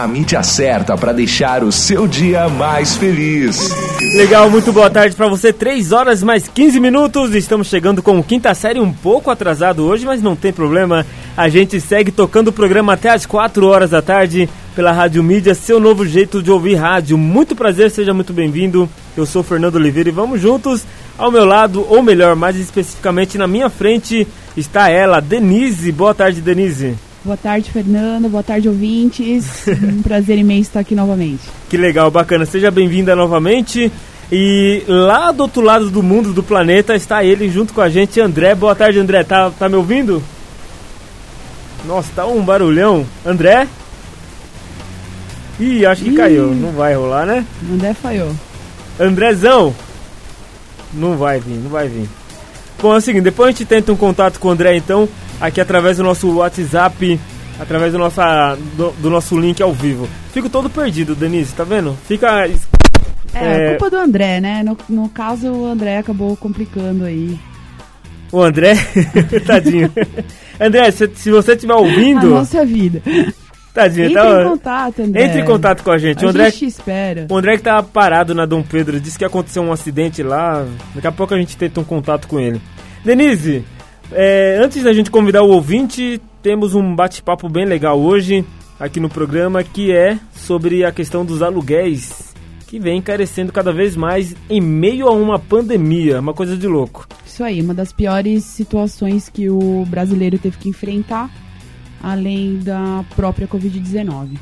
a mídia certa para deixar o seu dia mais feliz. Legal, muito boa tarde para você. 3 horas mais 15 minutos. Estamos chegando com quinta série um pouco atrasado hoje, mas não tem problema. A gente segue tocando o programa até as 4 horas da tarde pela Rádio Mídia, seu novo jeito de ouvir rádio. Muito prazer, seja muito bem-vindo. Eu sou Fernando Oliveira e vamos juntos. Ao meu lado, ou melhor, mais especificamente na minha frente, está ela, Denise. Boa tarde, Denise. Boa tarde, Fernando. Boa tarde, ouvintes. um prazer imenso estar aqui novamente. Que legal, bacana. Seja bem-vinda novamente. E lá do outro lado do mundo, do planeta, está ele junto com a gente, André. Boa tarde, André. Tá, tá me ouvindo? Nossa, tá um barulhão. André? Ih, acho que Ih. caiu. Não vai rolar, né? André falhou. Andrezão! Não vai vir, não vai vir. Bom, é o seguinte, depois a gente tenta um contato com o André, então aqui através do nosso WhatsApp, através do, nossa, do, do nosso link ao vivo. Fico todo perdido, Denise, tá vendo? Fica. É, é... culpa do André, né? No, no caso, o André acabou complicando aí. O André? Tadinho. André, se, se você estiver ouvindo. A nossa vida. Tadinho, Entre tá... em contato, André. Entre em contato com a gente. A o André, gente espera. O André que tá parado na Dom Pedro, disse que aconteceu um acidente lá. Daqui a pouco a gente tenta um contato com ele. Denise, é, antes da gente convidar o ouvinte, temos um bate-papo bem legal hoje aqui no programa que é sobre a questão dos aluguéis que vem encarecendo cada vez mais em meio a uma pandemia, uma coisa de louco. Isso aí, uma das piores situações que o brasileiro teve que enfrentar, além da própria Covid-19.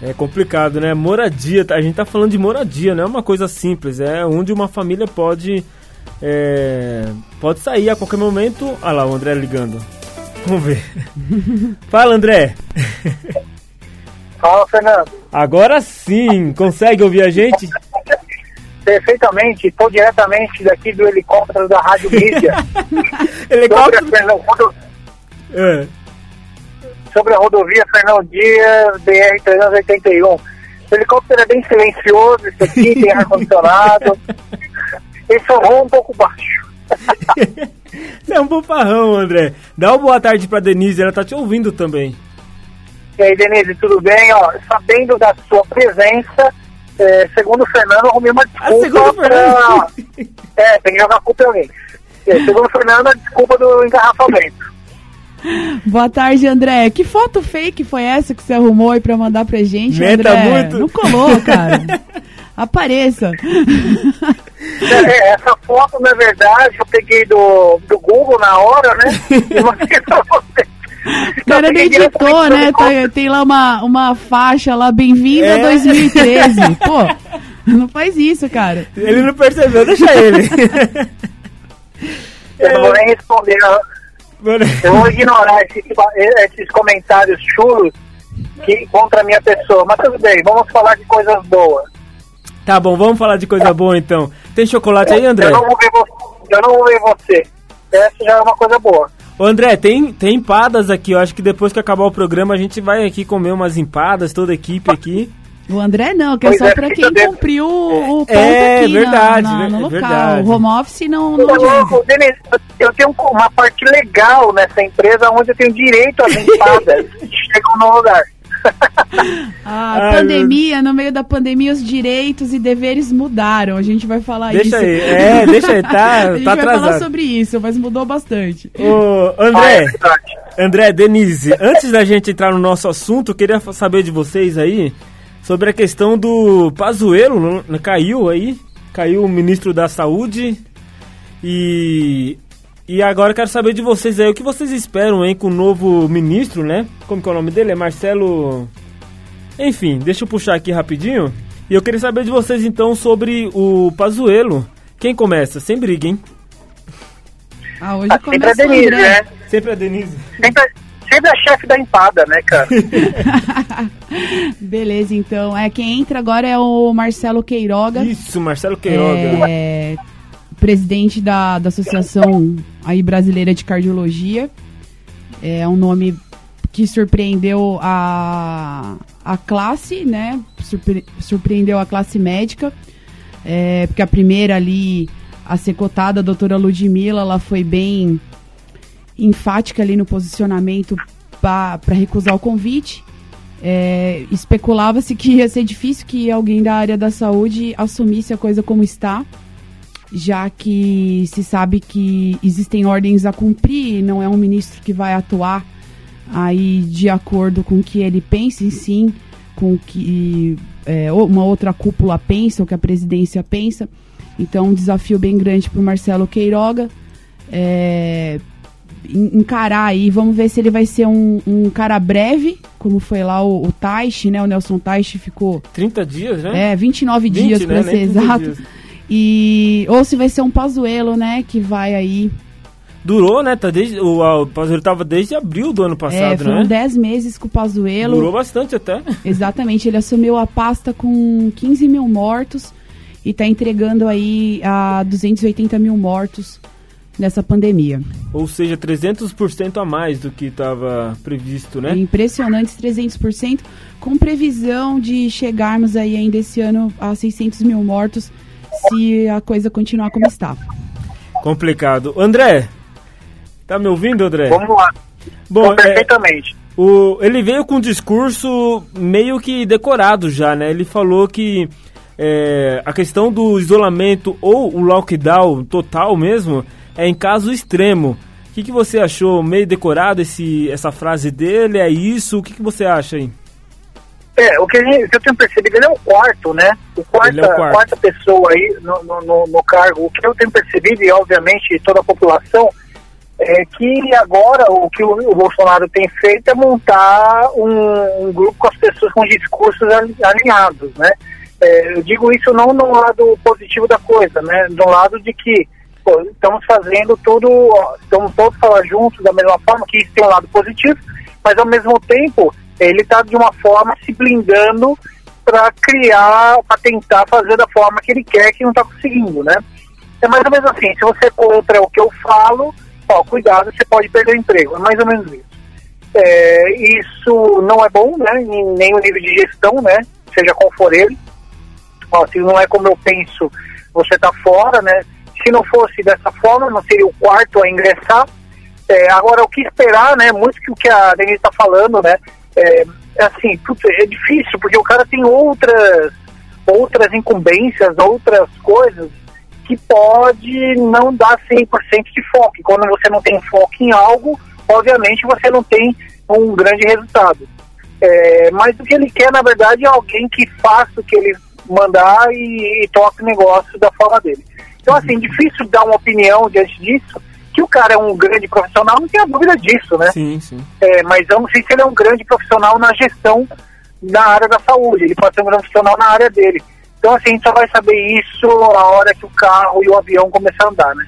É complicado, né? Moradia, a gente tá falando de moradia, não é uma coisa simples, é onde uma família pode é, pode sair a qualquer momento. Ah lá, o André ligando. Vamos ver. Fala, André. Fala, Fernando. Agora sim, consegue ouvir a gente? Perfeitamente, estou diretamente daqui do helicóptero da Rádio Mídia. helicóptero? Sobre a, rodo... é. sobre a rodovia Fernão Dias, BR-381. O helicóptero é bem silencioso, esse aqui tem ar-condicionado. Esse é um pouco baixo. Você é um boparrão, André. Dá uma boa tarde pra Denise, ela tá te ouvindo também. E aí, Denise, tudo bem? Ó, sabendo da sua presença, é, segundo o Fernando, arrumei uma ah, desculpa. Ah, pra... É, tem que jogar culpa em alguém. É, segundo o Fernando, a desculpa do engarrafamento. Boa tarde, André. Que foto fake foi essa que você arrumou aí pra mandar pra gente, Meta André? muito. Não colou, cara. Apareça. É, essa foto, na verdade, eu peguei do, do Google na hora, né? E mandei pra você. O cara não editou, né? Tá, tem lá uma, uma faixa lá, bem-vindo é. a 2013. Pô, não faz isso, cara. Ele não percebeu, deixa ele. Eu não vou nem responder. Eu vou ignorar esses, esses comentários chulos que, contra a minha pessoa. Mas tudo bem, vamos falar de coisas boas. Tá bom, vamos falar de coisa boa então. Tem chocolate aí, André? Eu não vou ver você. Eu não vou ver você. Essa já é uma coisa boa. Ô André, tem, tem empadas aqui. Eu acho que depois que acabar o programa a gente vai aqui comer umas empadas, toda a equipe aqui. O André não, que é só é, pra quem cumpriu o, ponto é, aqui verdade, na, na, no é local. Verdade. O home office não, não eu, Denise, eu tenho uma parte legal nessa empresa onde eu tenho direito às empadas que chegam no lugar. A pandemia, no meio da pandemia, os direitos e deveres mudaram. A gente vai falar deixa isso. Aí, é, deixa aí, tá, A gente tá vai atrasado. falar sobre isso, mas mudou bastante. Ô, André, ah, André, Denise, antes da gente entrar no nosso assunto, eu queria saber de vocês aí sobre a questão do Pazuello, caiu aí, caiu o ministro da Saúde e e agora quero saber de vocês aí, o que vocês esperam, hein, com o novo ministro, né? Como que é o nome dele? É Marcelo... Enfim, deixa eu puxar aqui rapidinho. E eu queria saber de vocês, então, sobre o Pazuello. Quem começa? Sem briga, hein? Ah, hoje ah, começa sempre a Denise, né? Sempre a Denise. Sempre, sempre a chefe da empada, né, cara? Beleza, então. É, quem entra agora é o Marcelo Queiroga. Isso, Marcelo Queiroga. É presidente da, da Associação aí Brasileira de Cardiologia. É um nome que surpreendeu a, a classe, né? Surpre, surpreendeu a classe médica. É, porque a primeira ali a ser cotada, a doutora Ludmilla, ela foi bem enfática ali no posicionamento para recusar o convite. É, Especulava-se que ia ser difícil que alguém da área da saúde assumisse a coisa como está, já que se sabe que existem ordens a cumprir, não é um ministro que vai atuar aí de acordo com o que ele pensa, e sim com o que é, uma outra cúpula pensa, o que a presidência pensa. Então, um desafio bem grande para o Marcelo Queiroga. É, encarar aí, vamos ver se ele vai ser um, um cara breve, como foi lá o, o Taishi, né? O Nelson Taishi ficou... 30 dias, né? É, 29 20, dias, para né? ser exato. Dias. E, ou se vai ser um Pazuelo, né? Que vai aí Durou, né? Tá desde, o, o Pazuello tava desde abril do ano passado, é, foram né? 10 meses com o Pazuello. Durou bastante até. Exatamente, ele assumiu a pasta com 15 mil mortos e tá entregando aí a 280 mil mortos nessa pandemia. Ou seja, 300% a mais do que estava previsto, né? Impressionantes 300%, com previsão de chegarmos aí ainda esse ano a 600 mil mortos se a coisa continuar como está. Complicado. André, Tá me ouvindo, André? Vamos lá. Bom, é, perfeitamente. É, o, ele veio com um discurso meio que decorado já, né? Ele falou que é, a questão do isolamento ou o lockdown total mesmo é em caso extremo. O que, que você achou meio decorado esse, essa frase dele? É isso? O que, que você acha aí? É, o que, gente, o que, eu tenho percebido, ele é o quarto, né? O quarta, é o quarto. quarta pessoa aí no, no, no, cargo. O que eu tenho percebido, e obviamente toda a população, é que agora o que o, o Bolsonaro tem feito é montar um, um, grupo com as pessoas com discursos alinhados, né? É, eu digo isso não no lado positivo da coisa, né? Do lado de que pô, estamos fazendo tudo, ó, estamos todos falar juntos da mesma forma, que isso tem um lado positivo, mas ao mesmo tempo ele está de uma forma se blindando para criar, para tentar fazer da forma que ele quer, que não está conseguindo, né? É mais ou menos assim, se você é contra o que eu falo, ó, cuidado, você pode perder o emprego. É mais ou menos isso. É, isso não é bom, né? Nem o nível de gestão, né? Seja qual for ele. Ó, se não é como eu penso, você está fora, né? Se não fosse dessa forma, não seria o quarto a ingressar. É, agora, o que esperar, né? Muito que o que a Denise está falando, né? É, assim, putz, é difícil, porque o cara tem outras, outras incumbências, outras coisas que pode não dar 100% de foco. E quando você não tem foco em algo, obviamente você não tem um grande resultado. É, mas o que ele quer, na verdade, é alguém que faça o que ele mandar e, e toque o negócio da forma dele. Então, assim, difícil dar uma opinião diante disso, que o cara é um grande profissional, não tenho dúvida disso, né? Sim, sim. É, mas eu não sei se ele é um grande profissional na gestão da área da saúde. Ele pode ser um grande profissional na área dele. Então, assim, a gente só vai saber isso a hora que o carro e o avião começar a andar, né?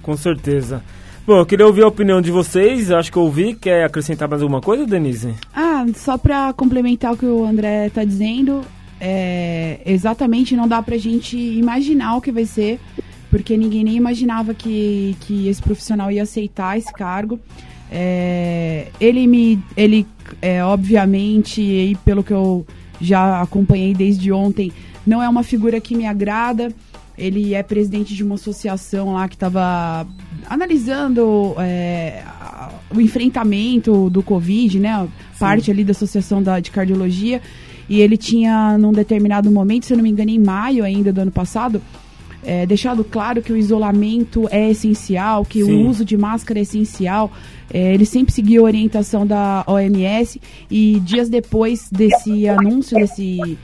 Com certeza. Bom, eu queria ouvir a opinião de vocês, acho que eu ouvi. Quer acrescentar mais alguma coisa, Denise? Ah, só para complementar o que o André está dizendo, é, exatamente não dá pra gente imaginar o que vai ser, porque ninguém nem imaginava que, que esse profissional ia aceitar esse cargo. É, ele me. Ele, é, obviamente, e pelo que eu já acompanhei desde ontem, não é uma figura que me agrada. Ele é presidente de uma associação lá que estava analisando é, o enfrentamento do Covid, né? Parte Sim. ali da associação da, de cardiologia. E ele tinha, num determinado momento, se eu não me engano, em maio ainda do ano passado, é, deixado claro que o isolamento é essencial, que Sim. o uso de máscara é essencial. É, ele sempre seguiu a orientação da OMS e dias depois desse anúncio, desse,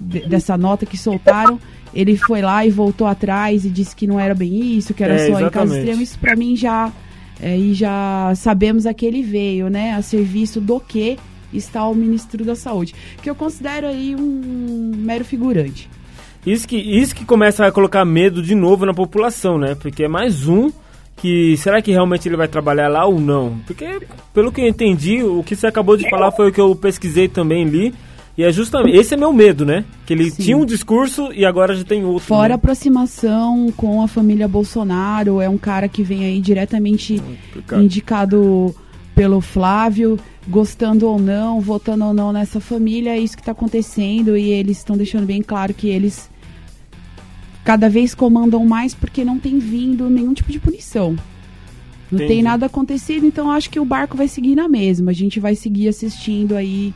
dessa nota que soltaram, ele foi lá e voltou atrás e disse que não era bem isso, que era é, só exatamente. em caso extremo. Isso para mim já é, e já sabemos a que ele veio, né? A serviço do que está o ministro da Saúde, que eu considero aí um mero figurante. Isso que, isso que começa a colocar medo de novo na população, né? Porque é mais um que será que realmente ele vai trabalhar lá ou não? Porque pelo que eu entendi, o que você acabou de falar foi o que eu pesquisei também li. E é justamente esse é meu medo, né? Que ele Sim. tinha um discurso e agora já tem outro. Fora né? a aproximação com a família Bolsonaro, é um cara que vem aí diretamente indicado pelo Flávio, gostando ou não, votando ou não nessa família, é isso que está acontecendo e eles estão deixando bem claro que eles cada vez comandam mais porque não tem vindo nenhum tipo de punição. Não Entendi. tem nada acontecido, então acho que o barco vai seguir na mesma. A gente vai seguir assistindo aí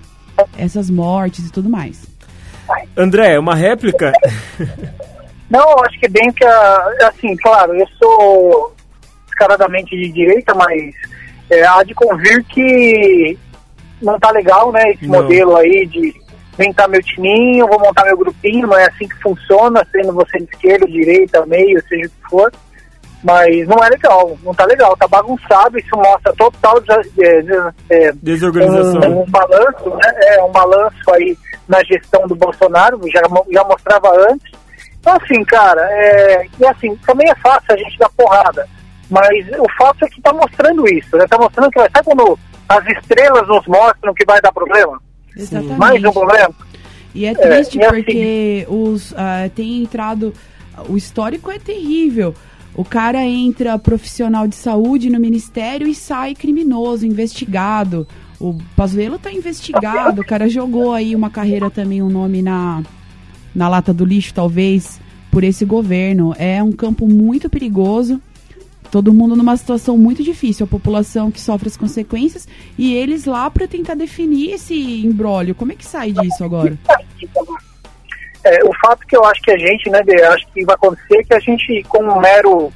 essas mortes e tudo mais. André, uma réplica? Não, acho que bem que, assim, claro, eu sou descaradamente de direita, mas é, há de convir que não tá legal, né, esse não. modelo aí de montar meu timinho, vou montar meu grupinho, não é assim que funciona, sendo você de esquerda, direita, meio, seja o que for. Mas não é legal, não tá legal, tá bagunçado, isso mostra total é, é, desorganização. Um, um, balanço, né? É um balanço aí na gestão do Bolsonaro, já, já mostrava antes. Então assim, cara, é, e assim, também é fácil a gente dar porrada. Mas o fato é que tá mostrando isso, né? Tá mostrando que, sabe quando as estrelas nos mostram que vai dar problema? Exatamente. Mais um problema. E é triste é, porque assim, os uh, tem entrado. O histórico é terrível. O cara entra profissional de saúde no ministério e sai criminoso, investigado. O Pazuello tá investigado, o cara jogou aí uma carreira também, um nome na, na lata do lixo, talvez, por esse governo. É um campo muito perigoso todo mundo numa situação muito difícil, a população que sofre as consequências e eles lá para tentar definir esse embrólio. Como é que sai disso agora? É, o fato que eu acho que a gente, né, acho que vai acontecer que a gente, como mero,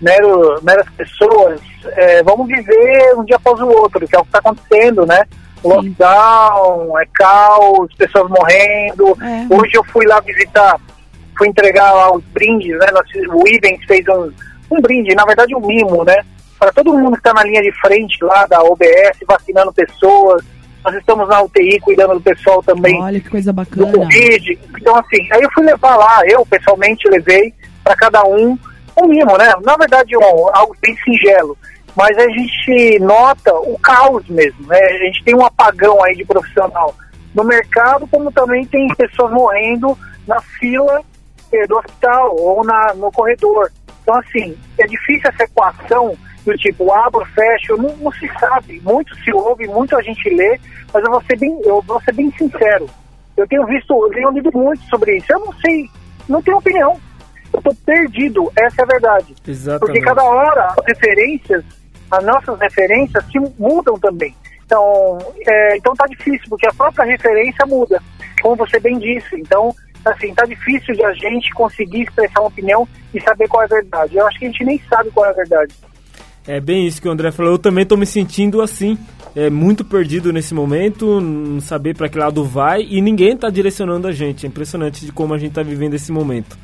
mero, meras pessoas, é, vamos viver um dia após o outro, que é o que está acontecendo, né? Lockdown, é caos, pessoas morrendo. É. Hoje eu fui lá visitar, fui entregar lá os brindes, né? O Ivens fez um um brinde, na verdade um mimo, né? Para todo mundo que está na linha de frente lá da OBS, vacinando pessoas. Nós estamos na UTI cuidando do pessoal também. Olha que coisa bacana. Do Covid. Então, assim, aí eu fui levar lá, eu pessoalmente levei para cada um um mimo, né? Na verdade, um, algo bem singelo. Mas a gente nota o caos mesmo, né? A gente tem um apagão aí de profissional no mercado, como também tem pessoas morrendo na fila eh, do hospital ou na, no corredor. Então, assim, é difícil essa equação do tipo abro, fecho, não, não se sabe. Muito se ouve, muito a gente lê, mas eu vou ser bem, eu vou ser bem sincero. Eu tenho visto, eu tenho lido muito sobre isso. Eu não sei, não tenho opinião. Eu estou perdido, essa é a verdade. Exatamente. Porque cada hora as referências, as nossas referências se mudam também. Então, é, então tá difícil, porque a própria referência muda, como você bem disse. Então, assim, tá difícil de a gente conseguir expressar uma opinião e saber qual é a verdade. Eu acho que a gente nem sabe qual é a verdade. É bem isso que o André falou. Eu também tô me sentindo assim, é muito perdido nesse momento, não saber para que lado vai e ninguém tá direcionando a gente. É impressionante de como a gente tá vivendo esse momento.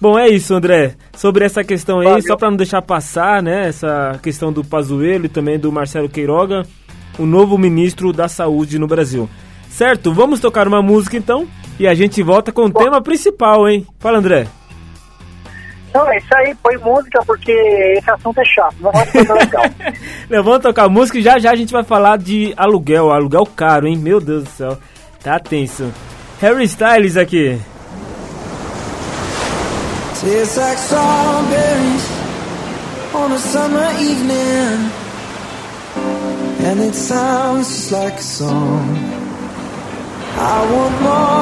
Bom, é isso, André. Sobre essa questão aí, Valeu. só para não deixar passar, né, essa questão do Pazuello e também do Marcelo Queiroga, o novo ministro da Saúde no Brasil. Certo? Vamos tocar uma música então? E a gente volta com o tema principal, hein? Fala, André. Não, é isso aí, põe música porque esse assunto é chato, não vai ser legal. vamos tocar música e já já a gente vai falar de aluguel, aluguel caro, hein? Meu Deus do céu, tá tenso. Harry Styles aqui. Tastes like strawberries on a summer evening And it sounds just like a song I want more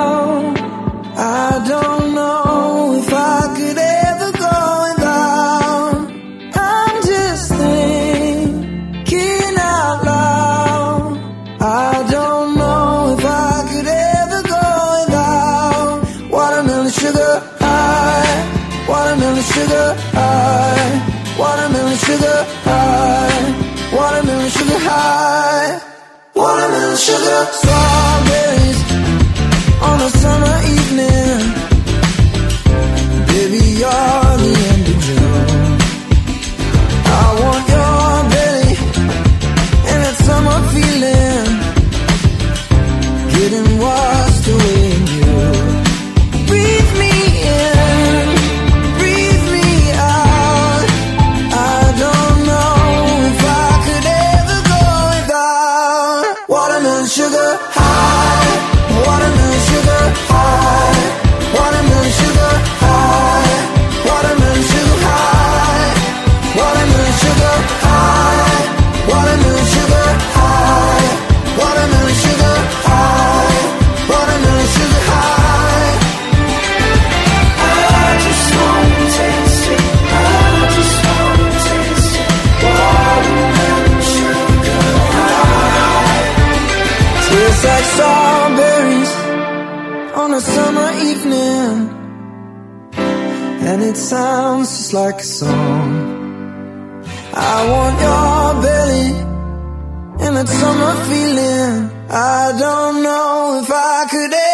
If I could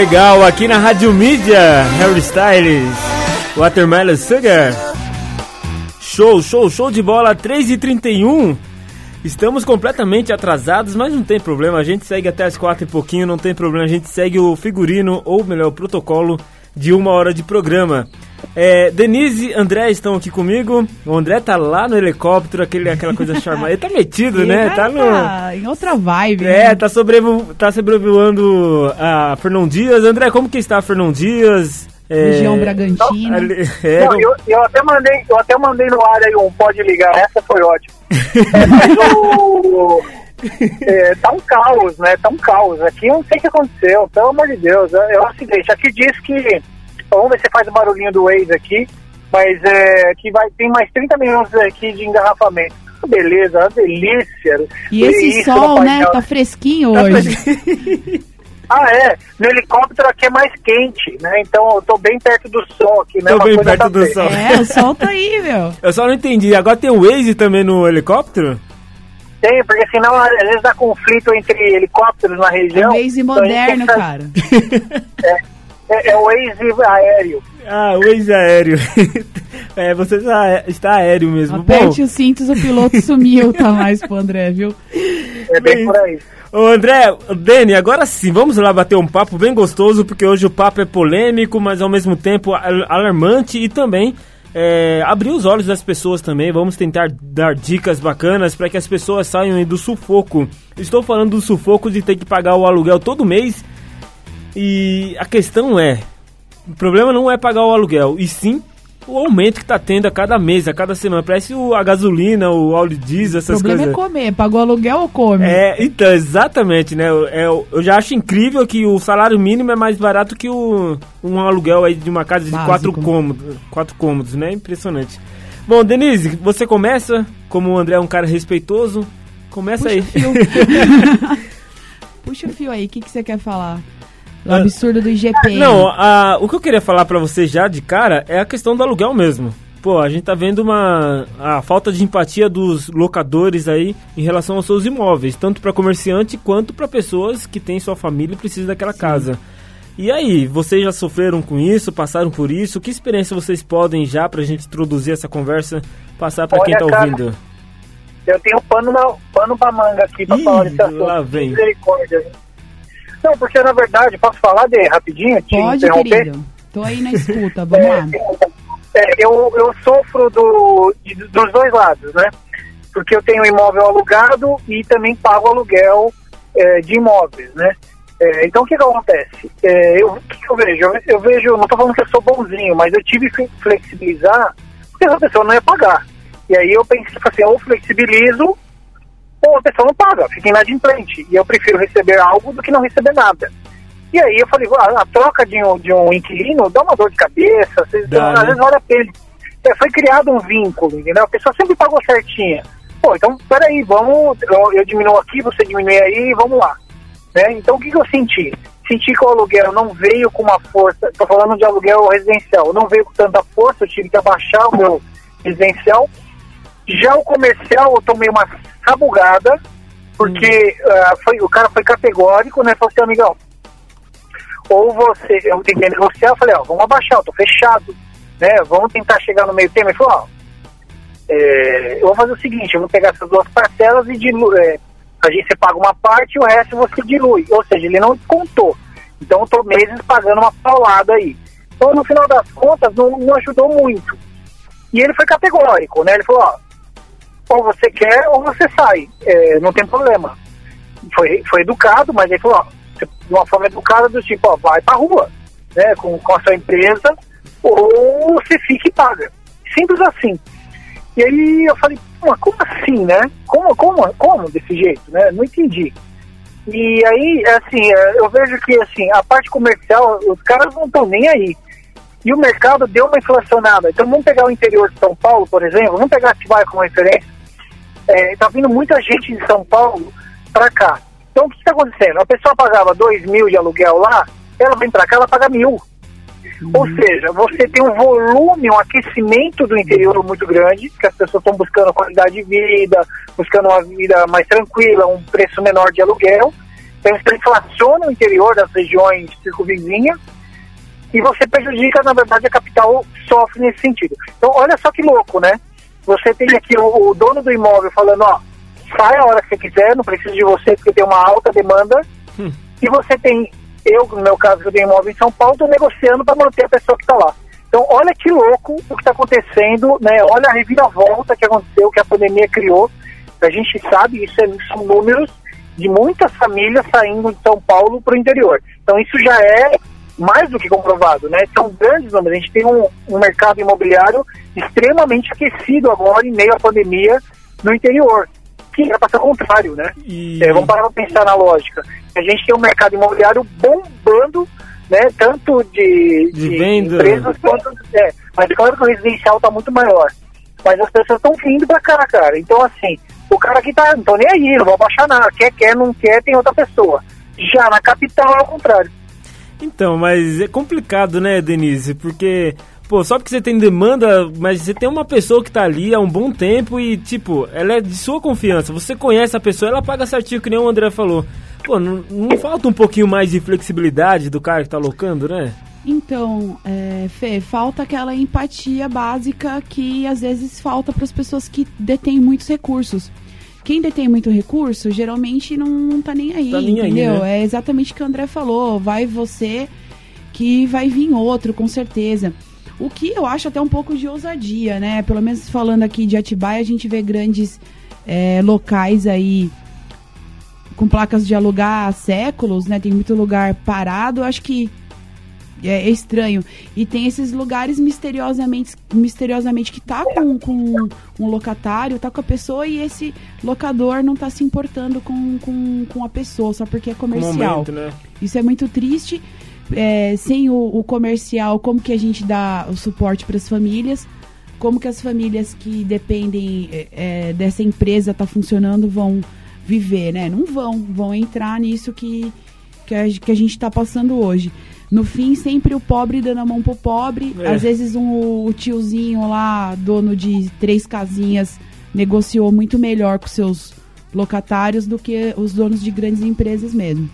Legal, aqui na Rádio Mídia, Harry Styles, Watermelon Sugar. Show, show, show de bola, 3h31. Estamos completamente atrasados, mas não tem problema, a gente segue até as quatro e pouquinho, não tem problema, a gente segue o figurino, ou melhor, o protocolo de uma hora de programa. É, Denise e André estão aqui comigo. O André tá lá no helicóptero, aquele, aquela coisa charmada. Ele tá metido, né? Ele Tá no. tá em outra vibe. É, né? tá, sobrevo... tá sobrevoando a Fernão Dias. André, como que está a Fernão Dias? É, Região Bragantina. ali- é, Não, eu, eu até mandei, eu até mandei no ar aí um pode ligar, essa foi ótima. É, mas o. é, tá um caos, né? Tá um caos. Aqui eu não sei o que aconteceu, pelo amor de Deus. É, é o seguinte, aqui diz que. Vamos ver se faz o barulhinho do Waze aqui, mas é que vai, tem mais 30 minutos aqui de engarrafamento. Beleza, uma delícia. E esse sol, né? Tá fresquinho hoje. Ah, é. No helicóptero aqui é mais quente, né? Então eu tô bem perto do sol aqui, né? Tô Uma bem coisa perto tá do feia. sol. É, o sol tá aí, meu. Eu só não entendi. Agora tem o Waze também no helicóptero? Tem, porque senão às vezes dá conflito entre helicópteros na É região. um Waze Então, a gente tem moderno, fa- cara. É, é o Waze aéreo. Ah, o Waze aéreo. é, você está, está aéreo mesmo. Aperte Bom, os cintos, o piloto sumiu, tá mais pro André, viu? É bem por aí. Ô André, Dani, agora sim, vamos lá bater um papo bem gostoso, porque hoje o papo é polêmico, mas ao mesmo tempo al- alarmante e também é, abrir os olhos das pessoas também. Vamos tentar dar dicas bacanas para que as pessoas saiam aí do sufoco. Estou falando do sufoco de ter que pagar o aluguel todo mês e a questão é: o problema não é pagar o aluguel, e sim o aumento que está tendo a cada mês, a cada semana. Parece o, a gasolina, o óleo diesel, O essas problema coisas. é comer. Pagou aluguel ou come? É, então, exatamente, né? Eu, eu- já acho incrível que o salário mínimo é mais barato que o, um aluguel aí de uma casa de Básico. quatro cômodos, quatro cômodos, né? Impressionante. Bom, Denise, você começa, como o André é um cara respeitoso, começa Puxa aí. o fio. Puxa o fio aí, o que, que você quer falar? O Ah. absurdo do IGP. Não, a- o que eu queria falar pra você já de cara é a questão do aluguel mesmo. Pô, a gente tá vendo uma a falta de empatia dos locadores aí em relação aos seus imóveis, tanto para comerciante quanto para pessoas que têm sua família e precisam daquela casa. E aí, vocês já sofreram com isso, passaram por isso? Que experiência vocês podem já pra gente introduzir essa conversa, passar pra quem tá cara, ouvindo? Eu tenho pano, na, pano pra manga aqui pra Ih, falar desse assunto. lá vem. Misericórdia. Não, porque na verdade, posso falar de rapidinho? Te Pode, interromper? querido. Tô aí na escuta, vamos lá. É, eu, eu sofro do, de- dos dois lados, né? Porque eu tenho imóvel alugado e também pago aluguel é, de imóveis, né? É, então o que, que acontece? É, eu, o que, que eu vejo? Eu, eu vejo, não estou falando que eu sou bonzinho, mas eu tive que flexibilizar porque essa pessoa não ia pagar. E aí eu pensei assim, ou flexibilizo ou a pessoa não paga, fica inadimplente. E eu prefiro receber algo do que não receber nada. E aí eu falei, "Ah, a troca de um, de um inquilino dá uma dor de cabeça, às vezes, Dá, às né? vezes vale a pena. É, foi criado um vínculo, entendeu? A pessoa sempre pagou certinha. Pô, então peraí, vamos, eu, eu diminuo aqui, você diminui aí, vamos lá. Né? Então o que, que eu senti? Senti que o aluguel não veio com uma força, estou falando de aluguel residencial, não veio com tanta força, eu tive que abaixar o meu residencial. Já o comercial eu tomei uma sabugada, porque ah, foi, o cara foi categórico, né? Falou assim, amigão, ou você, eu tentei negociar, eu falei, ó, vamos abaixar, eu tô fechado, né? Vamos tentar chegar no meio termo. Ele falou, ó, é, eu vou fazer o seguinte, eu vou pegar essas duas parcelas e dilu é, a gente você paga uma parte e o resto você dilui. Ou seja, ele não descontou. Então eu tô meses pagando uma paulada aí. Então no final das contas não, não ajudou muito. E ele foi categórico, né? Ele falou, ó, ou você quer ou você sai, é, não tem problema. Foi, foi educado, mas ele falou, ó, de uma forma educada do tipo, ó, vai pra rua, né, com, com a sua empresa, ou você fica e paga. Simples assim. E aí eu falei, "Pô, como assim, né? Como, como, como desse jeito, né? Não entendi. E aí, assim, é, eu vejo que assim, a parte comercial, os caras não estão nem aí. E o mercado deu uma inflacionada. Então vamos pegar o interior de São Paulo, por exemplo, vamos pegar Atibaia como referência. É, tá vindo muita gente de São Paulo para cá. Então o que está acontecendo? A pessoa pagava 2 mil de aluguel lá, ela vem para cá, ela paga mil. Ou seja, você tem um volume, um aquecimento do interior muito grande, que as pessoas estão buscando qualidade de vida, buscando uma vida mais tranquila, um preço menor de aluguel. Então isso inflaciona o interior das regiões circunvizinhas e você prejudica, na verdade, a capital sofre nesse sentido. Então, olha só que louco, né? Você tem aqui o, o dono do imóvel falando, ó, sai a hora que você quiser, não preciso de você porque tem uma alta demanda. Hum. E você tem, eu, no meu caso, eu tenho imóvel em São Paulo, estou negociando para manter a pessoa que está lá. Então, olha que louco o que está acontecendo, né? Olha a reviravolta que aconteceu, que a pandemia criou. A gente sabe, isso é, são números de muitas famílias saindo de São Paulo para o interior. Então, isso já é mais do que comprovado, né? São grandes números. A gente tem um, um mercado imobiliário extremamente aquecido agora, em meio à pandemia, no interior. Que era para ser o contrário, né? E- É, vamos parar para pensar na lógica. A gente tem um mercado imobiliário bombando, né? Tanto de, De venda. empresas quanto. É, mas claro que o residencial está muito maior. Mas as pessoas estão vindo para cá, cara. Então, assim, o cara que tá. Não tô nem aí, não vou abaixar nada. Quer, quer, não quer, tem outra pessoa. Já na capital é o contrário. Então, mas é complicado, né, Denise? Porque, pô, só porque você tem demanda, mas você tem uma pessoa que tá ali há um bom tempo e, tipo, ela é de sua confiança. Você conhece a pessoa, ela paga certinho, que nem o André falou. Pô, não, não falta um pouquinho mais de flexibilidade do cara que tá locando, né? Então, é, Fê, falta aquela empatia básica que às vezes falta para as pessoas que detêm muitos recursos. Quem detém muito recurso, geralmente não, não tá nem aí, Tá nem aí, entendeu? né? É exatamente o que o André falou. Vai você que vai vir outro, com certeza. O que eu acho até um pouco de ousadia, né? Pelo menos falando aqui de Atibaia, a gente vê grandes é, locais aí com placas de alugar há séculos, né? Tem muito lugar parado. Eu acho que é, é estranho. E tem esses lugares misteriosamente, misteriosamente que tá com, com um locatário, tá com a pessoa e esse locador não tá se importando com, com, com a pessoa, só porque é comercial. momento, né? Isso é muito triste. É, sem o, o comercial, como que a gente dá o suporte para as famílias? Como que as famílias que dependem é, é, dessa empresa tá funcionando vão viver, né? Não vão, vão entrar nisso que, que, a, que a gente está passando hoje. No fim, sempre o pobre dando a mão pro pobre. É. Às vezes um, o tiozinho lá, dono de três casinhas, negociou muito melhor com seus locatários do que os donos de grandes empresas mesmo.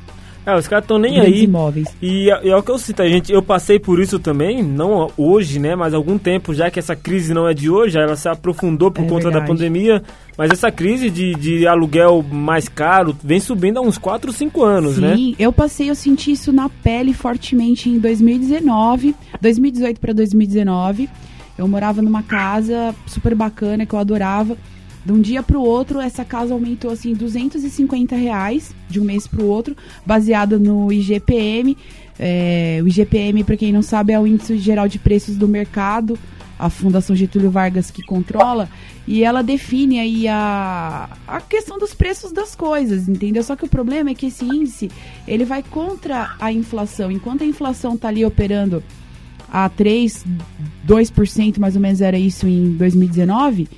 É, os caras estão nem aí. imóveis. E é, é o que eu cito, a gente, eu passei por isso também, não hoje, né, mas há algum tempo, já que essa crise não é de hoje, ela se aprofundou por É conta da verdade. pandemia, mas essa crise de, de aluguel mais caro vem subindo há uns 4, 5 anos, Sim, né? eu passei, eu senti isso na pele fortemente em 2019, 2018 para 2019. Eu morava numa casa super bacana que eu adorava. De um dia para o outro, essa casa aumentou assim 250 reais de um mês para o outro, baseado no IGPM. É, o IGPM, para quem não sabe, é o Índice Geral de Preços do Mercado, a Fundação Getúlio Vargas que controla, e ela define aí a, a questão dos preços das coisas, entendeu? Só que o problema é que esse índice, ele vai contra a inflação. Enquanto a inflação tá ali operando a 3, 2% mais ou menos era isso em 2019,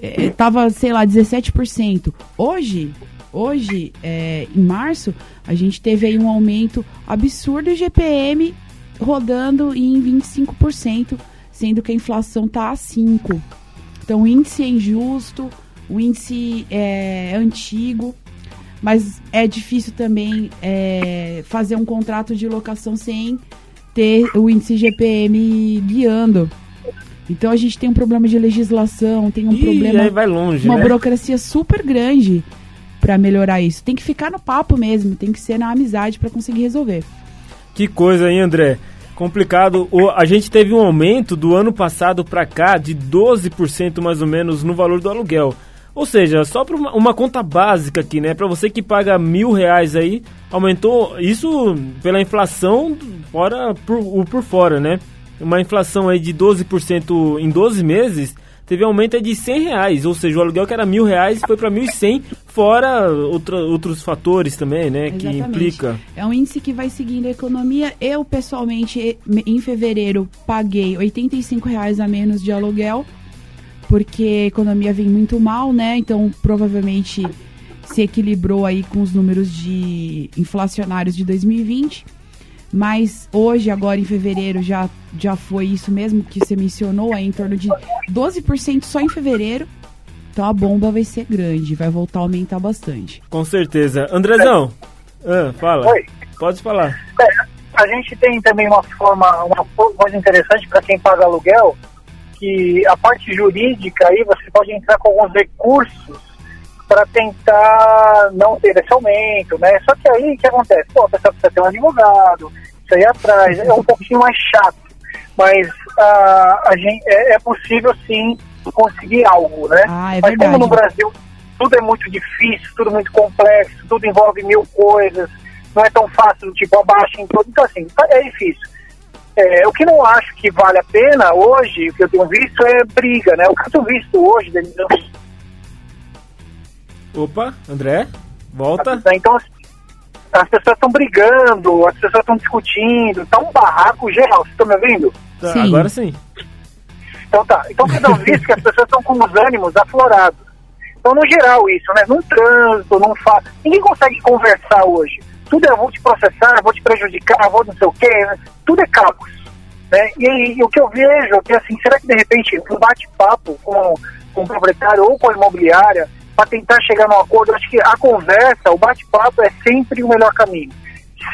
eh, tava, sei lá, 17%. Hoje, hoje, é, em março, a gente teve aí um aumento absurdo de GPM rodando em 25%, sendo que a inflação tá a 5%. Então o índice é injusto, o índice é antigo, mas é difícil também é, fazer um contrato de locação sem ter o índice GPM guiando. Então a gente tem um problema de legislação, tem um e problema vai longe, uma né? burocracia super grande pra melhorar isso. Tem que ficar no papo mesmo, tem que ser na amizade pra conseguir resolver. Que coisa, hein, André? Complicado. O, a gente teve um aumento do ano passado pra cá de 12% mais ou menos no valor do aluguel. Ou seja, só para uma, uma conta básica aqui, né? Para você que paga mil reais aí, aumentou isso pela inflação fora por, o por fora, né? Uma inflação aí de 12% em 12 meses, teve aumento de 100 reais. Ou seja, o aluguel que era mil reais foi para 1.100, fora outra, outros fatores também, né? Que Exatamente. implica. É um índice que vai seguindo a economia. Eu, pessoalmente, em fevereiro, paguei 85 reais a menos de aluguel, porque a economia vem muito mal, né? Então, provavelmente se equilibrou aí com os números de inflacionários de 2020. Mas hoje, agora em fevereiro, já, já foi isso mesmo que você mencionou, é em torno de 12% só em fevereiro. Então a bomba vai ser grande, vai voltar a aumentar bastante. Com certeza. Andrezão, ah, fala. Oi. Pode falar. É, a gente tem também uma forma, uma coisa interessante para quem paga aluguel, que a parte jurídica aí você pode entrar com alguns recursos para tentar não ter esse aumento, né? Só que aí o que acontece? Pô, a pessoa precisa ter um advogado, isso aí atrás, é um pouquinho mais chato, mas ah, a gente, é, é possível sim conseguir algo, né? Ah, é mas como no. Brasil tudo é muito difícil, tudo muito complexo, tudo envolve mil coisas, não é tão fácil, tipo, abaixa em tudo, então assim, é difícil. É, o que não acho que vale a pena hoje, o que eu tenho visto é briga, né? O que eu tenho visto hoje, Opa, André, volta. Né? Então, as pessoas estão brigando, as pessoas estão discutindo, tá um barraco geral, vocês estão me ouvindo? Tá, Sim. agora sim. Então tá, então eu tenho visto que as pessoas estão com os ânimos aflorados. Então, no geral, isso, né? Num trânsito, num fa... Ninguém consegue conversar hoje. Tudo é, vou te processar, vou te prejudicar, vou não sei o quê, né? tudo é caos. Né? E, aí, o que eu vejo é que, assim, será que de repente um bate-papo com, com o proprietário ou com a imobiliária para tentar chegar num acordo, acho que a conversa, o bate-papo é sempre o melhor caminho.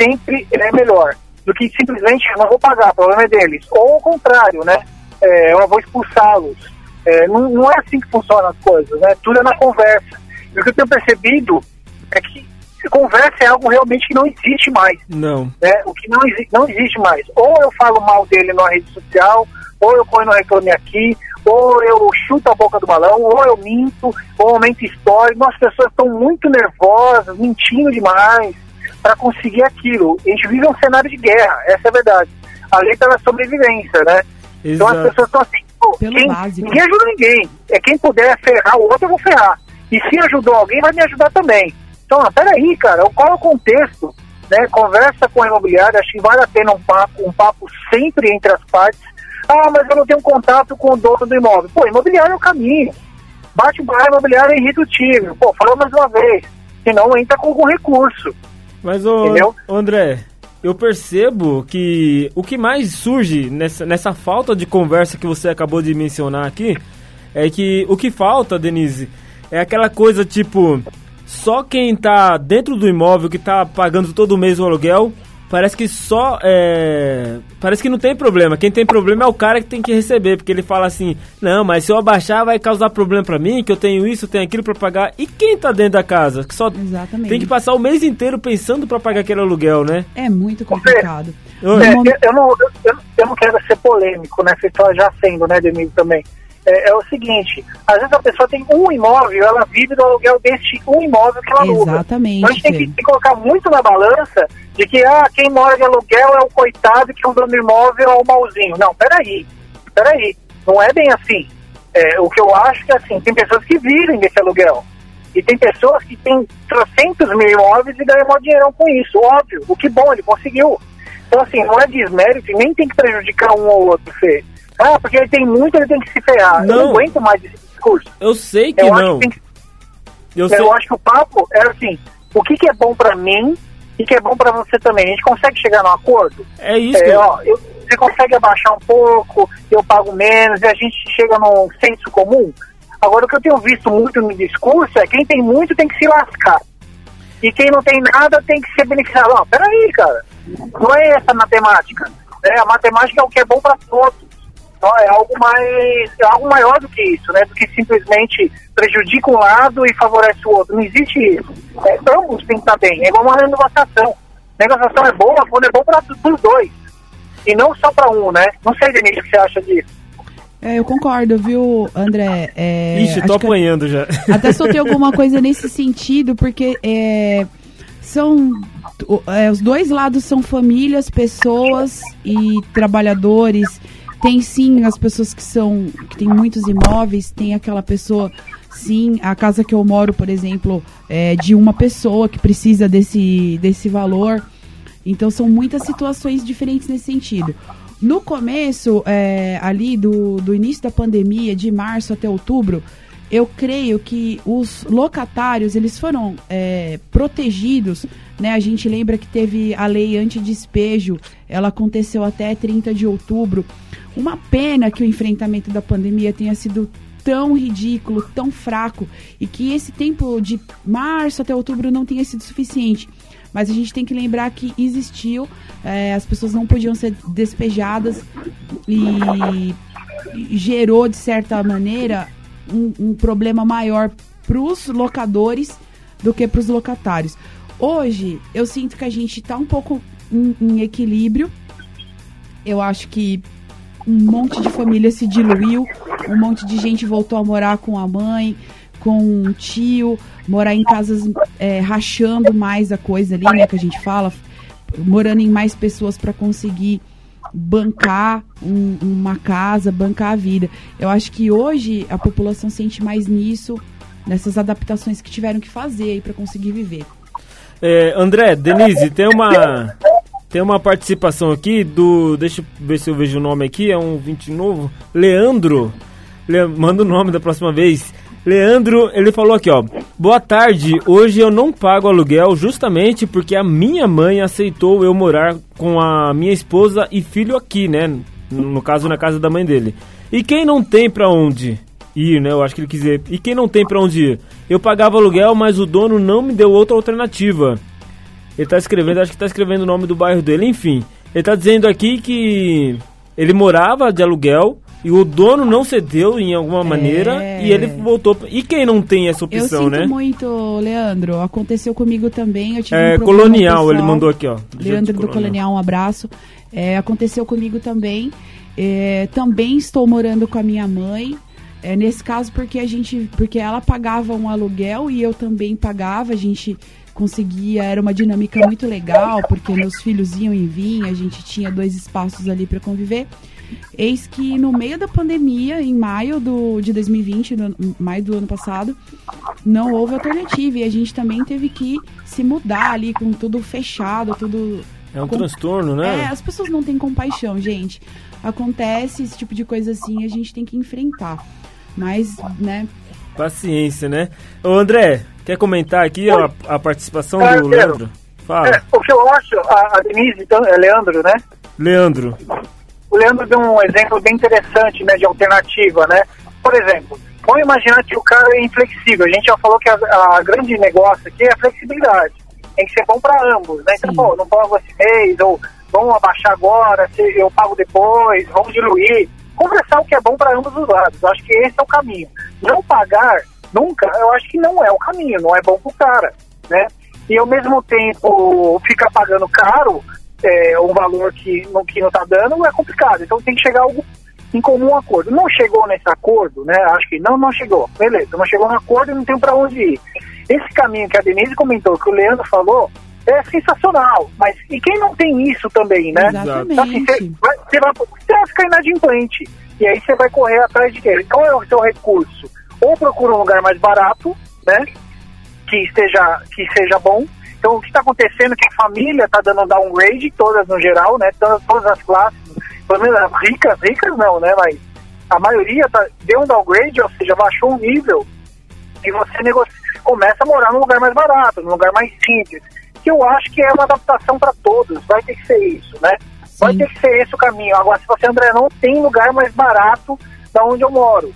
Sempre é melhor do que simplesmente eu não vou pagar, o problema é deles. Ou ao contrário, né? É, eu vou expulsá-los. É, não, não é assim que funcionam as coisas, né? Tudo é na conversa. E o que eu tenho percebido é que conversa é algo realmente que não existe mais Não. né? O que não, exi não existe mais. Ou eu falo mal dele na rede social, ou eu ponho no reclame aqui, ou eu chuto a boca do balão, ou eu minto, ou aumento história. Nossa, as pessoas estão muito nervosas, mentindo demais para conseguir aquilo. A gente vive um cenário de guerra, essa é a verdade. A lei pela sobrevivência, né? Então as Exato. pessoas estão assim, pô, quem, básico. ninguém ajuda ninguém. É quem puder ferrar o outro, eu vou ferrar. E se ajudou alguém, vai me ajudar também. Então, ah, peraí, cara, qual é o contexto? Né? Conversa com a imobiliária, acho que vale a pena um papo, um papo sempre entre as partes. Ah, mas eu não tenho contato com o dono do imóvel. Pô, imobiliário é o caminho. Bate o bar, imobiliário é irredutível. Pô, fala mais uma vez. Senão entra com algum recurso. Mas, ô, Entendeu? André, eu percebo que o que mais surge nessa, nessa falta de conversa que você acabou de mencionar aqui é que o que falta, Denise, é aquela coisa tipo: só quem tá dentro do imóvel, que tá pagando todo mês o aluguel, parece que só. É, parece que não tem problema. Quem tem problema é o cara que tem que receber, porque ele fala assim: não, mas se eu abaixar vai causar problema pra mim, que eu tenho isso, eu tenho aquilo pra pagar. E quem tá dentro da casa? Que só Exatamente. tem que passar o mês inteiro pensando pra pagar aquele aluguel, né? É muito complicado. É, momento- eu, não, eu, eu não quero ser polêmico, né? Você está já sendo, né, Denise, também. É, é o seguinte, às vezes a pessoa tem um imóvel, ela vive do aluguel deste um imóvel que ela aluga. Exatamente, Então a gente tem que colocar muito na balança de que, ah, quem mora de aluguel é o coitado que o dono do imóvel é o mauzinho. Não, peraí, peraí, não é bem assim. É, o que eu acho que, assim, tem pessoas que vivem desse aluguel. E tem pessoas que têm trocentos mil imóveis e ganham mó dinheirão com isso, óbvio. O que bom, ele conseguiu. Então, assim, não é desmérito e nem tem que prejudicar um ou outro, Fê. Ah, porque ele tem muito, ele tem que se ferrar. Eu Não. não aguento mais esse discurso. Eu sei que Eu, não. acho que que Eu eu, sei. acho que o papo é assim, o que, que é bom pra mim e que é bom pra você também. A gente consegue chegar num acordo? É isso. É, eu- ó, eu- você consegue abaixar um pouco, eu pago menos e a gente chega num senso comum? Agora, o que eu tenho visto muito no discurso é quem tem muito tem que se lascar. E quem não tem nada tem que ser beneficiado. Ó, peraí, cara. Não é essa a matemática. É, a matemática é o que é bom para todos. Ó, É algo mais, é algo maior do que isso, né? Do que simplesmente prejudica um lado e favorece o outro. Não existe isso. É, ambos têm que estar bem. É igual uma negociação. Negociação é boa quando é bom para os dois. E não só para um, né? Não sei, Denise, o que você acha disso. É, eu concordo, viu, André? É, Ixi, tô apanhando já. Até soltei alguma coisa nesse sentido, porque é, são. é, os dois lados são famílias, pessoas e trabalhadores. Tem sim as pessoas que são. que tem muitos imóveis, tem aquela pessoa. Sim, a casa que eu moro, por exemplo, é de uma pessoa que precisa desse, desse valor. Então são muitas situações diferentes nesse sentido. No começo, é, ali do, do início da pandemia, de março até outubro, eu creio que os locatários eles foram é, protegidos. Né? A gente lembra que teve a lei antidespejo, ela aconteceu até 30 de outubro. Uma pena que o enfrentamento da pandemia tenha sido tão ridículo, tão fraco, e que esse tempo de março até outubro não tenha sido suficiente. Mas a gente tem que lembrar que existiu, é, as pessoas não podiam ser despejadas e, gerou, de certa maneira, um, um problema maior para os locadores do que para os locatários. Hoje, eu sinto que a gente está um pouco em, em equilíbrio. Eu acho que um monte de família se diluiu, um monte de gente voltou a morar com a mãe, com o tio, morar em casas é, rachando mais a coisa ali, né, que a gente fala, morando em mais pessoas para conseguir bancar um- uma casa, bancar a vida. Eu acho que hoje a população sente mais nisso, nessas adaptações que tiveram que fazer aí para conseguir viver. É, André, Denise, tem uma tem uma participação aqui do, deixa eu ver se eu vejo o nome aqui, é um 20 novo, Leandro. Le, manda o nome da próxima vez. Leandro, ele falou aqui, ó. Boa tarde. Hoje eu não pago aluguel justamente porque a minha mãe aceitou eu morar com a minha esposa e filho aqui, né? No caso na casa da mãe dele. E quem não tem pra onde ir, né? Eu acho que ele quis dizer. E quem não tem pra onde ir? Eu pagava aluguel, mas o dono não me deu outra alternativa. Ele tá escrevendo, acho que tá escrevendo o nome do bairro dele, enfim. Ele tá dizendo aqui que ele morava de aluguel e o dono não cedeu em alguma maneira e ele voltou. E quem não tem essa Eu opção, sinto né? muito, Leandro. Aconteceu comigo também. Eu tive É um problema colonial, pessoal. ele mandou aqui, ó. Leandro do Colonial, um abraço. É, aconteceu comigo também. É, também estou morando com a minha mãe. É, nesse caso, porque a gente. Porque ela pagava um aluguel e eu também pagava, a gente conseguia, era uma dinâmica muito legal, porque meus filhos iam e vinham, a gente tinha dois espaços ali para conviver. Eis que no meio da pandemia, em maio do, de 2020, no, maio do ano passado, não houve alternativa. E a gente também teve que se mudar ali com tudo fechado, tudo. É um com- transtorno, né? É, as pessoas não têm compaixão, gente. Acontece esse tipo de coisa assim, a gente tem que enfrentar. Mas, né, Paciência, né? Ô André, quer comentar aqui a, a participação Ah, do quero. Leandro? Fala. É, o que eu acho, a, a Denise, então, é Leandro, né? Leandro. O Leandro deu um exemplo bem interessante, né, de alternativa, né? Por exemplo, vamos imaginar que o cara é inflexível. A gente já falou que a, a grande negócio aqui é a flexibilidade. Tem que ser bom para ambos, né? Então, Sim. pô, não pago esse mês, ou vamos abaixar agora, se eu pago depois, vamos diluir. Conversar o que é bom para ambos os lados. Eu acho que esse é o caminho. Não pagar, nunca, eu acho que não é o caminho, não é bom pro cara, né? E ao mesmo tempo ficar pagando caro é, um valor que não, que não tá dando é complicado. Então tem que chegar a algo em comum acordo. Não chegou nesse acordo, né? Acho que não, não chegou. Beleza, não chegou no acordo e não tem para onde ir. Esse caminho que a Denise comentou, que o Leandro falou, é sensacional. Mas e quem não tem isso também, né? exatamente. Então, assim, você vai, você vai, você vai ficar inadimplente. E aí você vai correr atrás de quê? Qual é o seu recurso? Ou procura um lugar mais barato, né? Que esteja, que seja bom. Então, o que está acontecendo é que a família está dando downgrade, todas no geral, né? Todas, todas as classes, pelo menos as ricas, ricas não, né? Mas a maioria tá, deu um downgrade, ou seja, baixou o nível e você negocia, começa a morar num lugar mais barato, num lugar mais simples. Que eu acho que é uma adaptação para todos, vai ter que ser isso, né? Vai Sim. ter que ser esse o caminho. Agora, se você, André, não tem lugar mais barato da onde eu moro,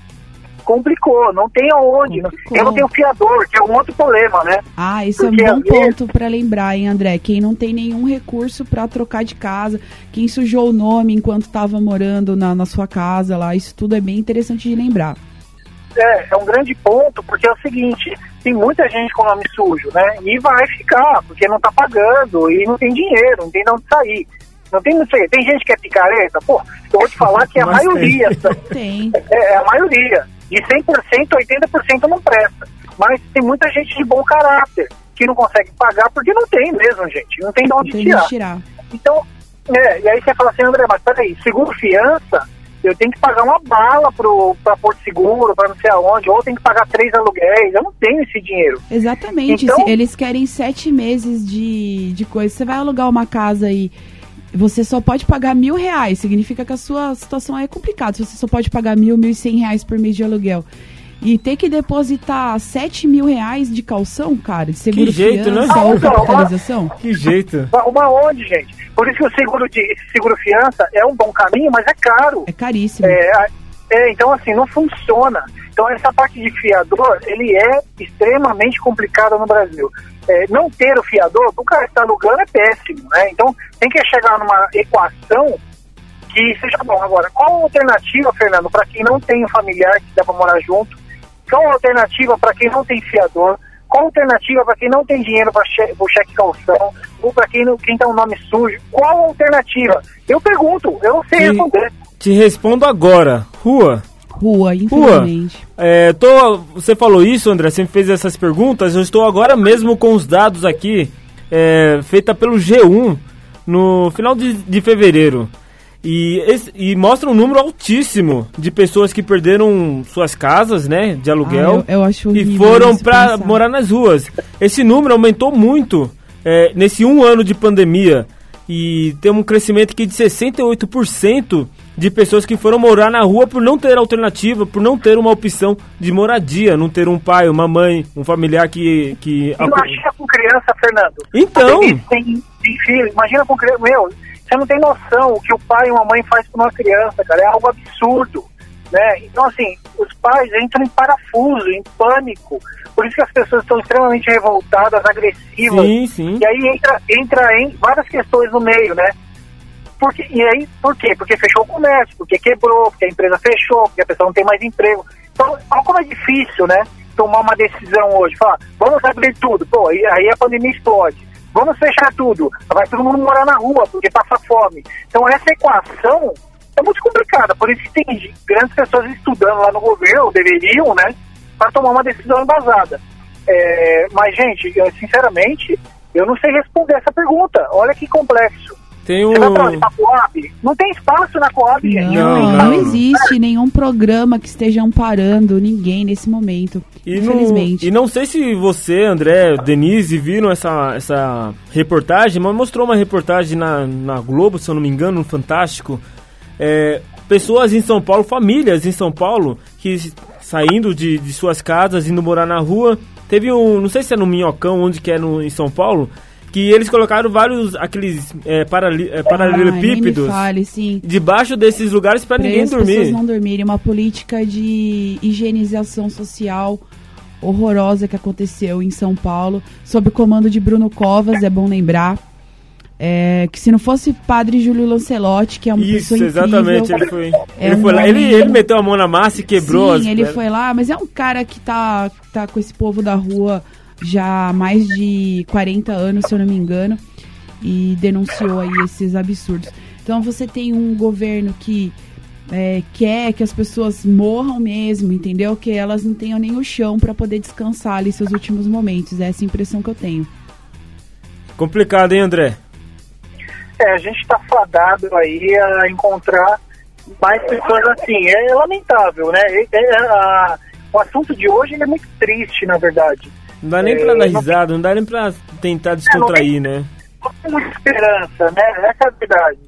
complicou, não tem aonde. Complicou. Eu não tenho fiador, que é um outro problema, né? Ah, isso Porque é um bom ponto pra lembrar, hein, André? Quem não tem nenhum recurso pra trocar de casa, quem sujou o nome enquanto estava morando na, na sua casa lá, isso tudo é bem interessante de lembrar. É, é um grande ponto, porque é o seguinte, tem muita gente com nome sujo, né? E vai ficar, porque não tá pagando e não tem dinheiro, não tem de onde sair. Não tem muito segredo. Tem gente que é picareta, pô, eu vou te falar que a Mas tem. maioria, Tem. é, é a maioria. De 100%, 80% não presta. Mas tem muita gente de bom caráter que não consegue pagar porque não tem mesmo, gente. Não tem de onde tirar. tirar. Então, é, e aí você fala assim, André, mas peraí, seguro fiança, eu tenho que pagar uma bala pro, pra Porto Seguro, pra não sei aonde, ou eu tenho que pagar três aluguéis, eu não tenho esse dinheiro. Exatamente. Então- Se eles querem sete meses de, de coisa. Você vai alugar uma casa e você só pode pagar mil reais. Significa que a sua situação é complicada. Se você só pode pagar mil, mil e cem reais por mês de aluguel. E ter que depositar sete mil reais de calção, cara, de seguro jeito, né? fiança Ah, ou então, capitalização. Que jeito. Uma onde, gente? Por isso que o seguro de seguro fiança é um bom caminho, mas é caro. É caríssimo. É, a- é, então, assim, não funciona. Então, essa parte de fiador, ele é extremamente complicada no Brasil. É, não ter o fiador, o cara está alugando é péssimo, né? Então, tem que chegar numa equação que seja bom. Agora, qual a alternativa, Fernando, para quem não tem um familiar que dá para morar junto? Qual a alternativa para quem não tem fiador? Qual a alternativa para quem não tem dinheiro para che o cheque calção? Ou para quem quem tem um nome sujo? Qual a alternativa? Eu pergunto, eu não sei responder. Te respondo agora. Rua. Rua, infelizmente. É, tô, você falou isso, André, você me fez essas perguntas. Eu estou agora mesmo com os dados aqui, é, feita pelo G1 no final de, de fevereiro. E, esse- e mostra um número altíssimo de pessoas que perderam suas casas, né, de aluguel. Ah, eu- eu acho e foram para morar nas ruas. Esse número aumentou muito é, nesse um ano de pandemia. E tem um crescimento aqui de 68% de pessoas que foram morar na rua por não ter alternativa, por não ter uma opção de moradia, não ter um pai, uma mãe, um familiar que. que Imagina com criança, Fernando. Então. Tem, tem filho, imagina com criança. Meu, você não tem noção o que o pai e uma mãe faz com uma criança, cara. É algo absurdo. Né? Então, assim, os pais entram em parafuso, em pânico. Por isso que as pessoas estão extremamente revoltadas, agressivas. Sim, sim. E aí entra, entra em várias questões no meio, né? Porque, e aí, por quê? Porque fechou o comércio, porque quebrou, porque a empresa fechou, porque a pessoa não tem mais emprego. Então, olha como é difícil, né? Tomar uma decisão hoje. Falar, vamos abrir tudo. Pô, aí, aí a pandemia explode. Vamos fechar tudo. Vai todo mundo morar na rua, porque passa fome. Então, essa equação é muito complicada. Por isso que tem grandes pessoas estudando lá no governo, deveriam, né? Para tomar uma decisão embasada. É, mas, gente, eu, sinceramente, eu não sei responder essa pergunta. Olha que complexo. Tem Você vai pra um. onde? Pra Coab? Não tem espaço na Coab, gente. Não, Não, não, não. existe nenhum programa que esteja amparando ninguém nesse momento. E não, infelizmente. e não sei se você, André, Denise, viram essa, essa reportagem, mas mostrou uma reportagem na, na Globo, se eu não me engano, no Fantástico. É, pessoas em São Paulo, famílias em São Paulo, que saindo de, de suas casas, indo morar na rua. Teve um, não sei se é no Minhocão, onde que é no, em São Paulo, que eles colocaram vários, aqueles é, parali, é, Ai, me paralelepípedos fale, debaixo desses lugares para ninguém as pessoas dormir. não dormirem. Uma política de higienização social horrorosa que aconteceu em São Paulo, sob o comando de Bruno Covas, é bom lembrar. É, que se não fosse padre Júlio Lancelotti, que é uma Isso, pessoa incrível, exatamente. Ele foi, É ele, foi um lá, ele, ele meteu a mão na massa e quebrou as Sim, ele pedras. foi lá, mas é um cara que tá, tá com esse povo da rua já há mais de 40 anos, se eu não me engano, e denunciou aí esses absurdos. Então você tem um governo que é, quer que as pessoas morram mesmo, entendeu? Que elas não tenham nem o chão para poder descansar ali seus últimos momentos. É essa impressão que eu tenho. Complicado, hein, André? É, a gente está fadado aí a encontrar mais pessoas assim. É lamentável, né? É- é, a- o assunto de hoje ele é muito triste, na verdade. Não dá nem É, pra dar não- risada, não dá nem pra tentar descontrair, né? Não tem muita esperança, né? Essa é a verdade.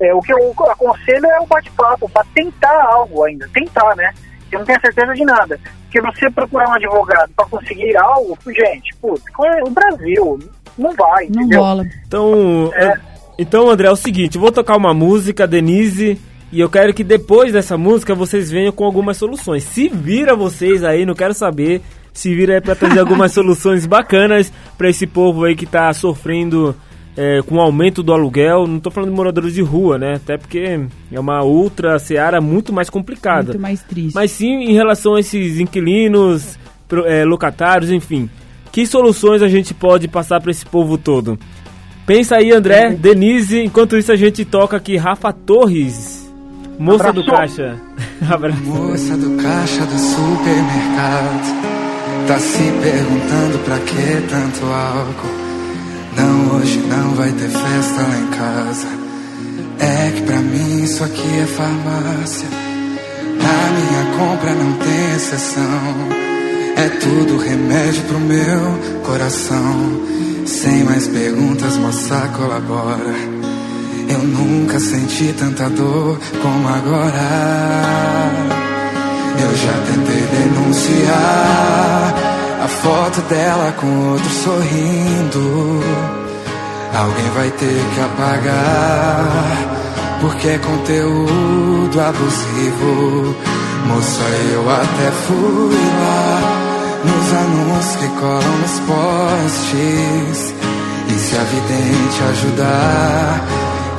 É, o que eu aconselho é o bate-papo, para tentar algo ainda. Tentar, né? Eu não tenho certeza de nada. Porque você procurar um advogado para conseguir algo, gente, putz, é o Brasil não vai, Não entendeu? rola. Então, É. então, André, é o seguinte, eu vou tocar uma música, Denise, e eu quero que depois dessa música vocês venham com algumas soluções. Se vira vocês aí, não quero saber, se vira aí pra trazer algumas soluções bacanas pra esse povo aí que tá sofrendo é, com o aumento do aluguel. Não tô falando de moradores de rua, né? Até porque é uma outra seara muito mais complicada. Muito mais triste. Mas sim em relação a esses inquilinos, eh, locatários, enfim. Que soluções a gente pode passar para esse povo todo? Pensa aí, André, Denise. Enquanto isso, a gente toca aqui Rafa Torres, moça do Abraço. caixa. Abraço. Moça do caixa do supermercado Tá se perguntando pra que tanto álcool Não, hoje não vai ter festa lá em casa É que pra mim isso aqui é farmácia Na minha compra não tem exceção É tudo remédio pro meu coração Sem mais perguntas, moça, colabora eu nunca senti tanta dor como agora. Eu já tentei denunciar a foto dela com outro sorrindo. Alguém vai ter que apagar, porque é conteúdo abusivo. Moça, eu até fui lá nos anúncios que colam nos postes. E se a vidente ajudar,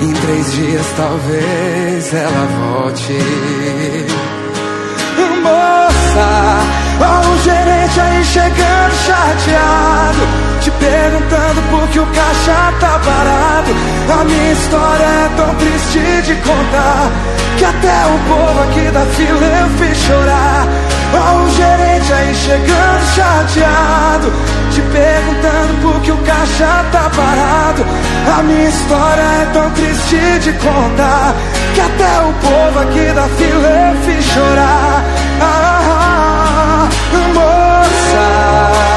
em três dias talvez ela volte. Moça, ó o gerente aí chegando chateado, te perguntando por que o caixa tá parado. A minha história é tão triste de contar, que até o povo aqui da fila eu fiz chorar. O gerente aí chegando chateado, te perguntando por que o caixa tá parado. A minha história é tão triste de contar, que até o povo aqui da fila eu fiz chorar. Ah, moça.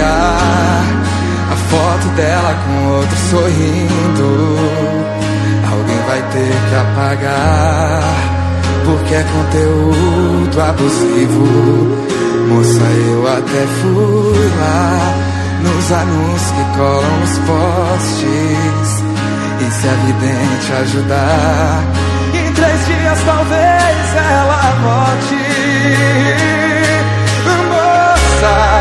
A foto dela com outro sorrindo. Alguém vai ter que apagar, porque é conteúdo abusivo. Moça, eu até fui lá nos anúncios que colam nos postes. E se a vidente ajudar, em três dias talvez ela volte moça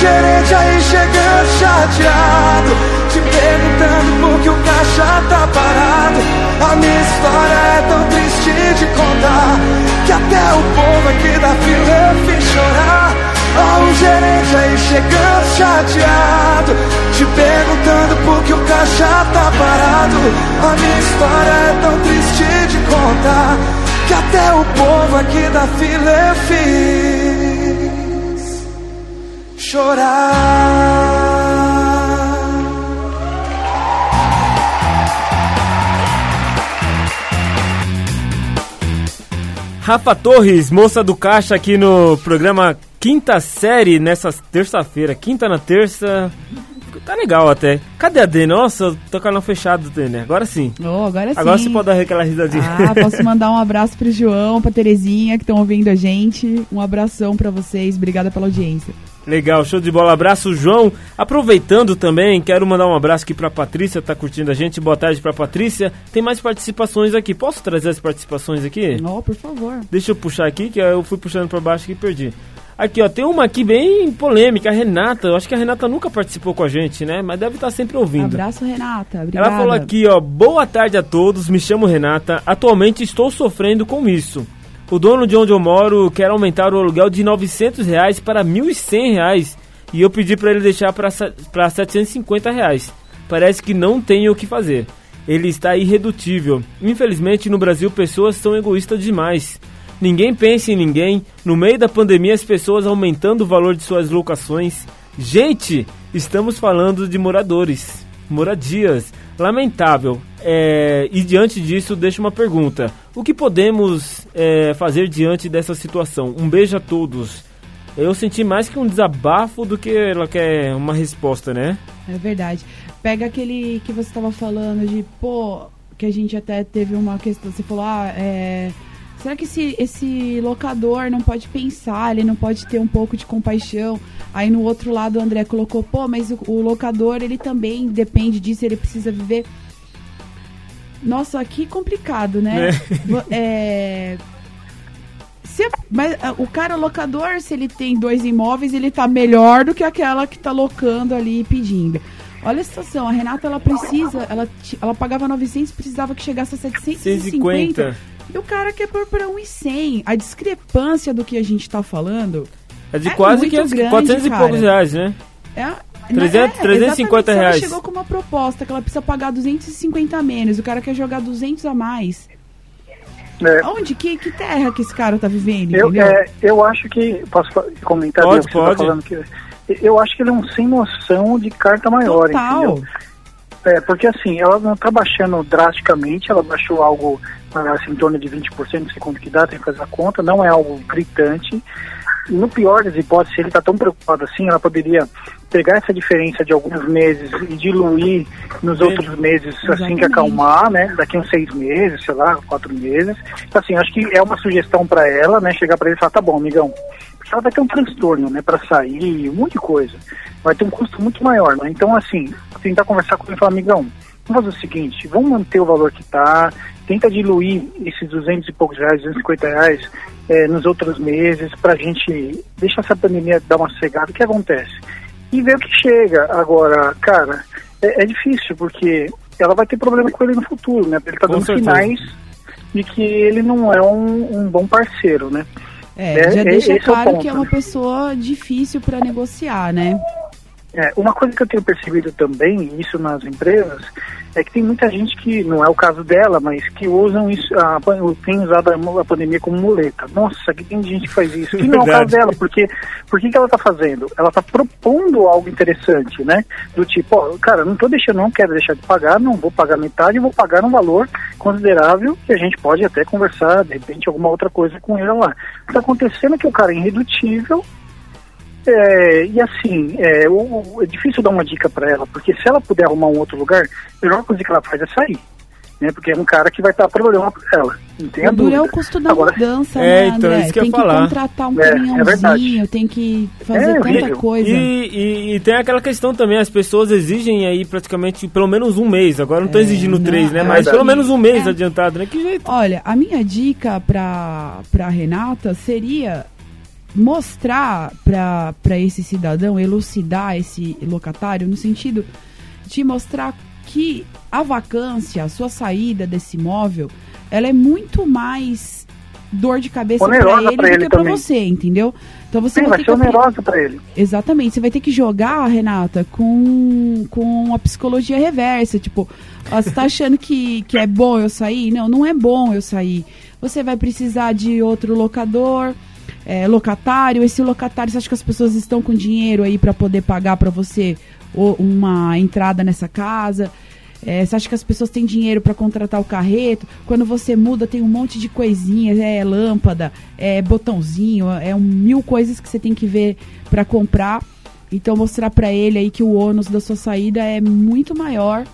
gerente aí chegando chateado. Te perguntando por que o caixa tá parado. A minha história é tão triste de contar Que até o povo aqui da fila eu fiz chorar. O gerente aí chegando chateado Te perguntando por que o caixa tá parado. A minha história é tão triste de contar Que até o povo aqui da fila eu fiz chorar. Rafa Torres, moça do caixa aqui no programa Quinta Série nessa terça-feira. Quinta na terça. Tá legal até. Cadê a Dê? Nossa, tô com canal fechado, Dê, Agora sim. Oh, agora sim. Agora você pode dar aquela risadinha. Ah, posso mandar um abraço pro João, pra Terezinha, que estão ouvindo a gente. Um abração pra vocês. Obrigada pela audiência. Legal, show de bola. Abraço, João. Aproveitando também, quero mandar um abraço aqui pra Patrícia, tá curtindo a gente. Boa tarde pra Patrícia. Tem mais participações aqui. Posso trazer as participações aqui? Oh, por favor. Deixa eu puxar aqui, que eu fui puxando pra baixo e perdi. Aqui, ó, tem uma aqui bem polêmica, a Renata. Eu acho que a Renata nunca participou com a gente, né? Mas deve estar sempre ouvindo. Abraço, Renata. Obrigada. Ela falou aqui, ó, boa tarde a todos, me chamo Renata. Atualmente estou sofrendo com isso. O dono de onde eu moro quer aumentar o aluguel de 900 reais para 1.100 reais e eu pedi para ele deixar para 750 reais. Parece que não tem o que fazer. Ele está irredutível. Infelizmente no Brasil pessoas são egoístas demais. Ninguém pensa em ninguém. No meio da pandemia as pessoas aumentando o valor de suas locações. Gente, estamos falando de moradores, moradias. Lamentável. É, e diante disso, deixo uma pergunta: o que podemos é, fazer diante dessa situação? Um beijo a todos. Eu senti mais que um desabafo do que ela quer uma resposta, né? É verdade. Pega aquele que você estava falando de, pô, que a gente até teve uma questão. Você falou, ah, é. Será que esse, esse locador não pode pensar, ele não pode ter um pouco de compaixão? Aí no outro lado o André colocou, pô, mas o, o locador ele também depende disso, ele precisa viver. Nossa, que complicado, né? Vo- É. Se, mas ah, o cara locador, se ele tem dois imóveis, ele tá melhor do que aquela que tá locando ali e pedindo. Olha a situação, a Renata ela precisa, ela, ela pagava 900, precisava que chegasse a 750. 150. E o cara quer pôr pra 1,100. A discrepância do que a gente tá falando É de É quase muito 500, grande, 400 e cara. poucos reais, né? é. 300, é, 350 exatamente, se reais. Ela chegou com uma proposta que ela precisa pagar 250 a menos, o cara quer jogar 200 a mais. É, Onde? Que, que terra que esse cara tá vivendo, eu, é, eu acho que. Posso comentar? Pode, você tá pode. falando que, eu acho que ele é um sem noção de carta maior, Total. entendeu? É, porque assim, ela não está baixando drasticamente, ela baixou algo assim, em torno de 20%, não sei quanto que dá, tem que fazer a conta, não é algo gritante. No pior das hipóteses, se ele está tão preocupado assim, ela poderia pegar essa diferença de alguns meses e diluir nos outros meses assim que Exatamente. acalmar, né? Daqui uns seis meses, sei lá, quatro meses. Então, assim, acho que é uma sugestão para ela, né? Chegar para ele e falar, tá bom, amigão, porque ela vai ter um transtorno, né? Para sair, um monte de coisa. Vai ter um custo muito maior, né? Então, assim, tentar conversar com ele e falar, amigão, vamos fazer o seguinte, vamos manter o valor que tá, tenta diluir esses 200 e poucos reais, 250 reais eh, nos outros meses, pra gente deixar essa pandemia dar uma cegada, o que acontece? E ver o que chega. Agora, cara, é, é difícil, porque ela vai ter problema com ele no futuro, né? Ele tá Com dando certeza. sinais de que ele não é um, um bom parceiro, né? É, É, já é- deixa é claro ponto, que é uma né? pessoa difícil pra negociar, né? É, uma coisa que eu tenho percebido também, isso nas empresas, é que tem muita gente que, não é o caso dela, mas que usam isso, a, tem usado a, a pandemia como muleta. Nossa, que tem gente que faz isso. Que não é o caso dela, porque por que, que ela está fazendo? Ela está propondo algo interessante, né? Do tipo, ó, cara, não estou deixando, não quero deixar de pagar, não vou pagar metade, vou pagar um valor considerável que a gente pode até conversar, de repente, alguma outra coisa com ele lá. O que está acontecendo é que o cara é irredutível, é, e assim, é, o- é difícil dar uma dica para ela, porque se ela puder arrumar um outro lugar, a melhor coisa que ela faz é sair. Né, porque é um cara que vai estar problema para ela. Entende? O duro é o custo da Agora, mudança, É, né, então, André? isso que eu tem ia que falar. contratar um É, é caminhãozinho, verdade. tem que fazer É tanta horrível. coisa. E, e- e tem aquela questão também, as pessoas exigem aí praticamente pelo menos um mês. Agora não tô É, exigindo não, três, né? é Mas pelo menos um mês É. adiantado, né? Que jeito. Olha, a minha dica pra, pra Renata seria mostrar pra esse cidadão, elucidar esse locatário, no sentido de mostrar que a vacância, a sua saída desse imóvel, ela é muito mais dor de cabeça Onerosa ele pra do ele que também. você, entendeu? Então você Sim, vai vai ter ser onerosa para ele. Exatamente, você vai ter que jogar, Renata, com, com a psicologia reversa. Tipo, ó, você tá achando que, que é bom eu sair? Não, não é bom eu sair. Você vai precisar de outro locador, é, locatário. Esse locatário, você acha que as pessoas estão com dinheiro aí para poder pagar para você uma entrada nessa casa? É, você acha que as pessoas têm dinheiro para contratar o carreto? Quando você muda, tem um monte de coisinhas, é lâmpada, é botãozinho, é um, mil coisas que você tem que ver para comprar. Então mostrar para ele aí que o ônus da sua saída é muito maior.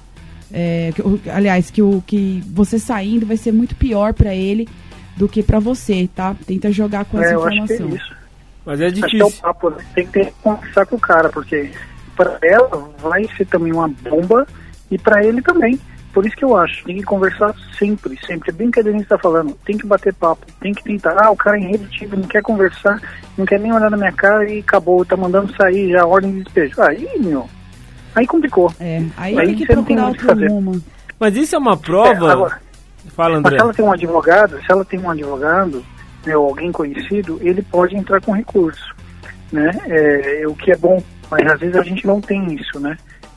é, que aliás, que o que você saindo vai ser muito pior para ele do que para você, tá? Tenta jogar com essa É, eu acho que é informação. isso. Mas é Acho que é o difícil. papo, né? Tem que ter que conversar com o cara, porque para ela vai ser também uma bomba e para ele também. Por isso que eu acho, tem que conversar sempre, sempre. É bem que a Denise está falando, tem que bater papo, tem que tentar. Ah, o cara é irredutível, não quer conversar, não quer nem olhar na minha cara e acabou, tá mandando sair já, ordem de despejo. Aí, meu, aí complicou. É, aí, Aí tem que você não tem procurar muito o que outro fazer. rumo. Mas isso é uma É, prova. agora, Fala, Mas André. se ela tem um advogado, se ela tem um advogado, né, ou alguém conhecido, ele pode entrar com recurso, né? É, o que é bom, mas às vezes a gente não tem isso, né?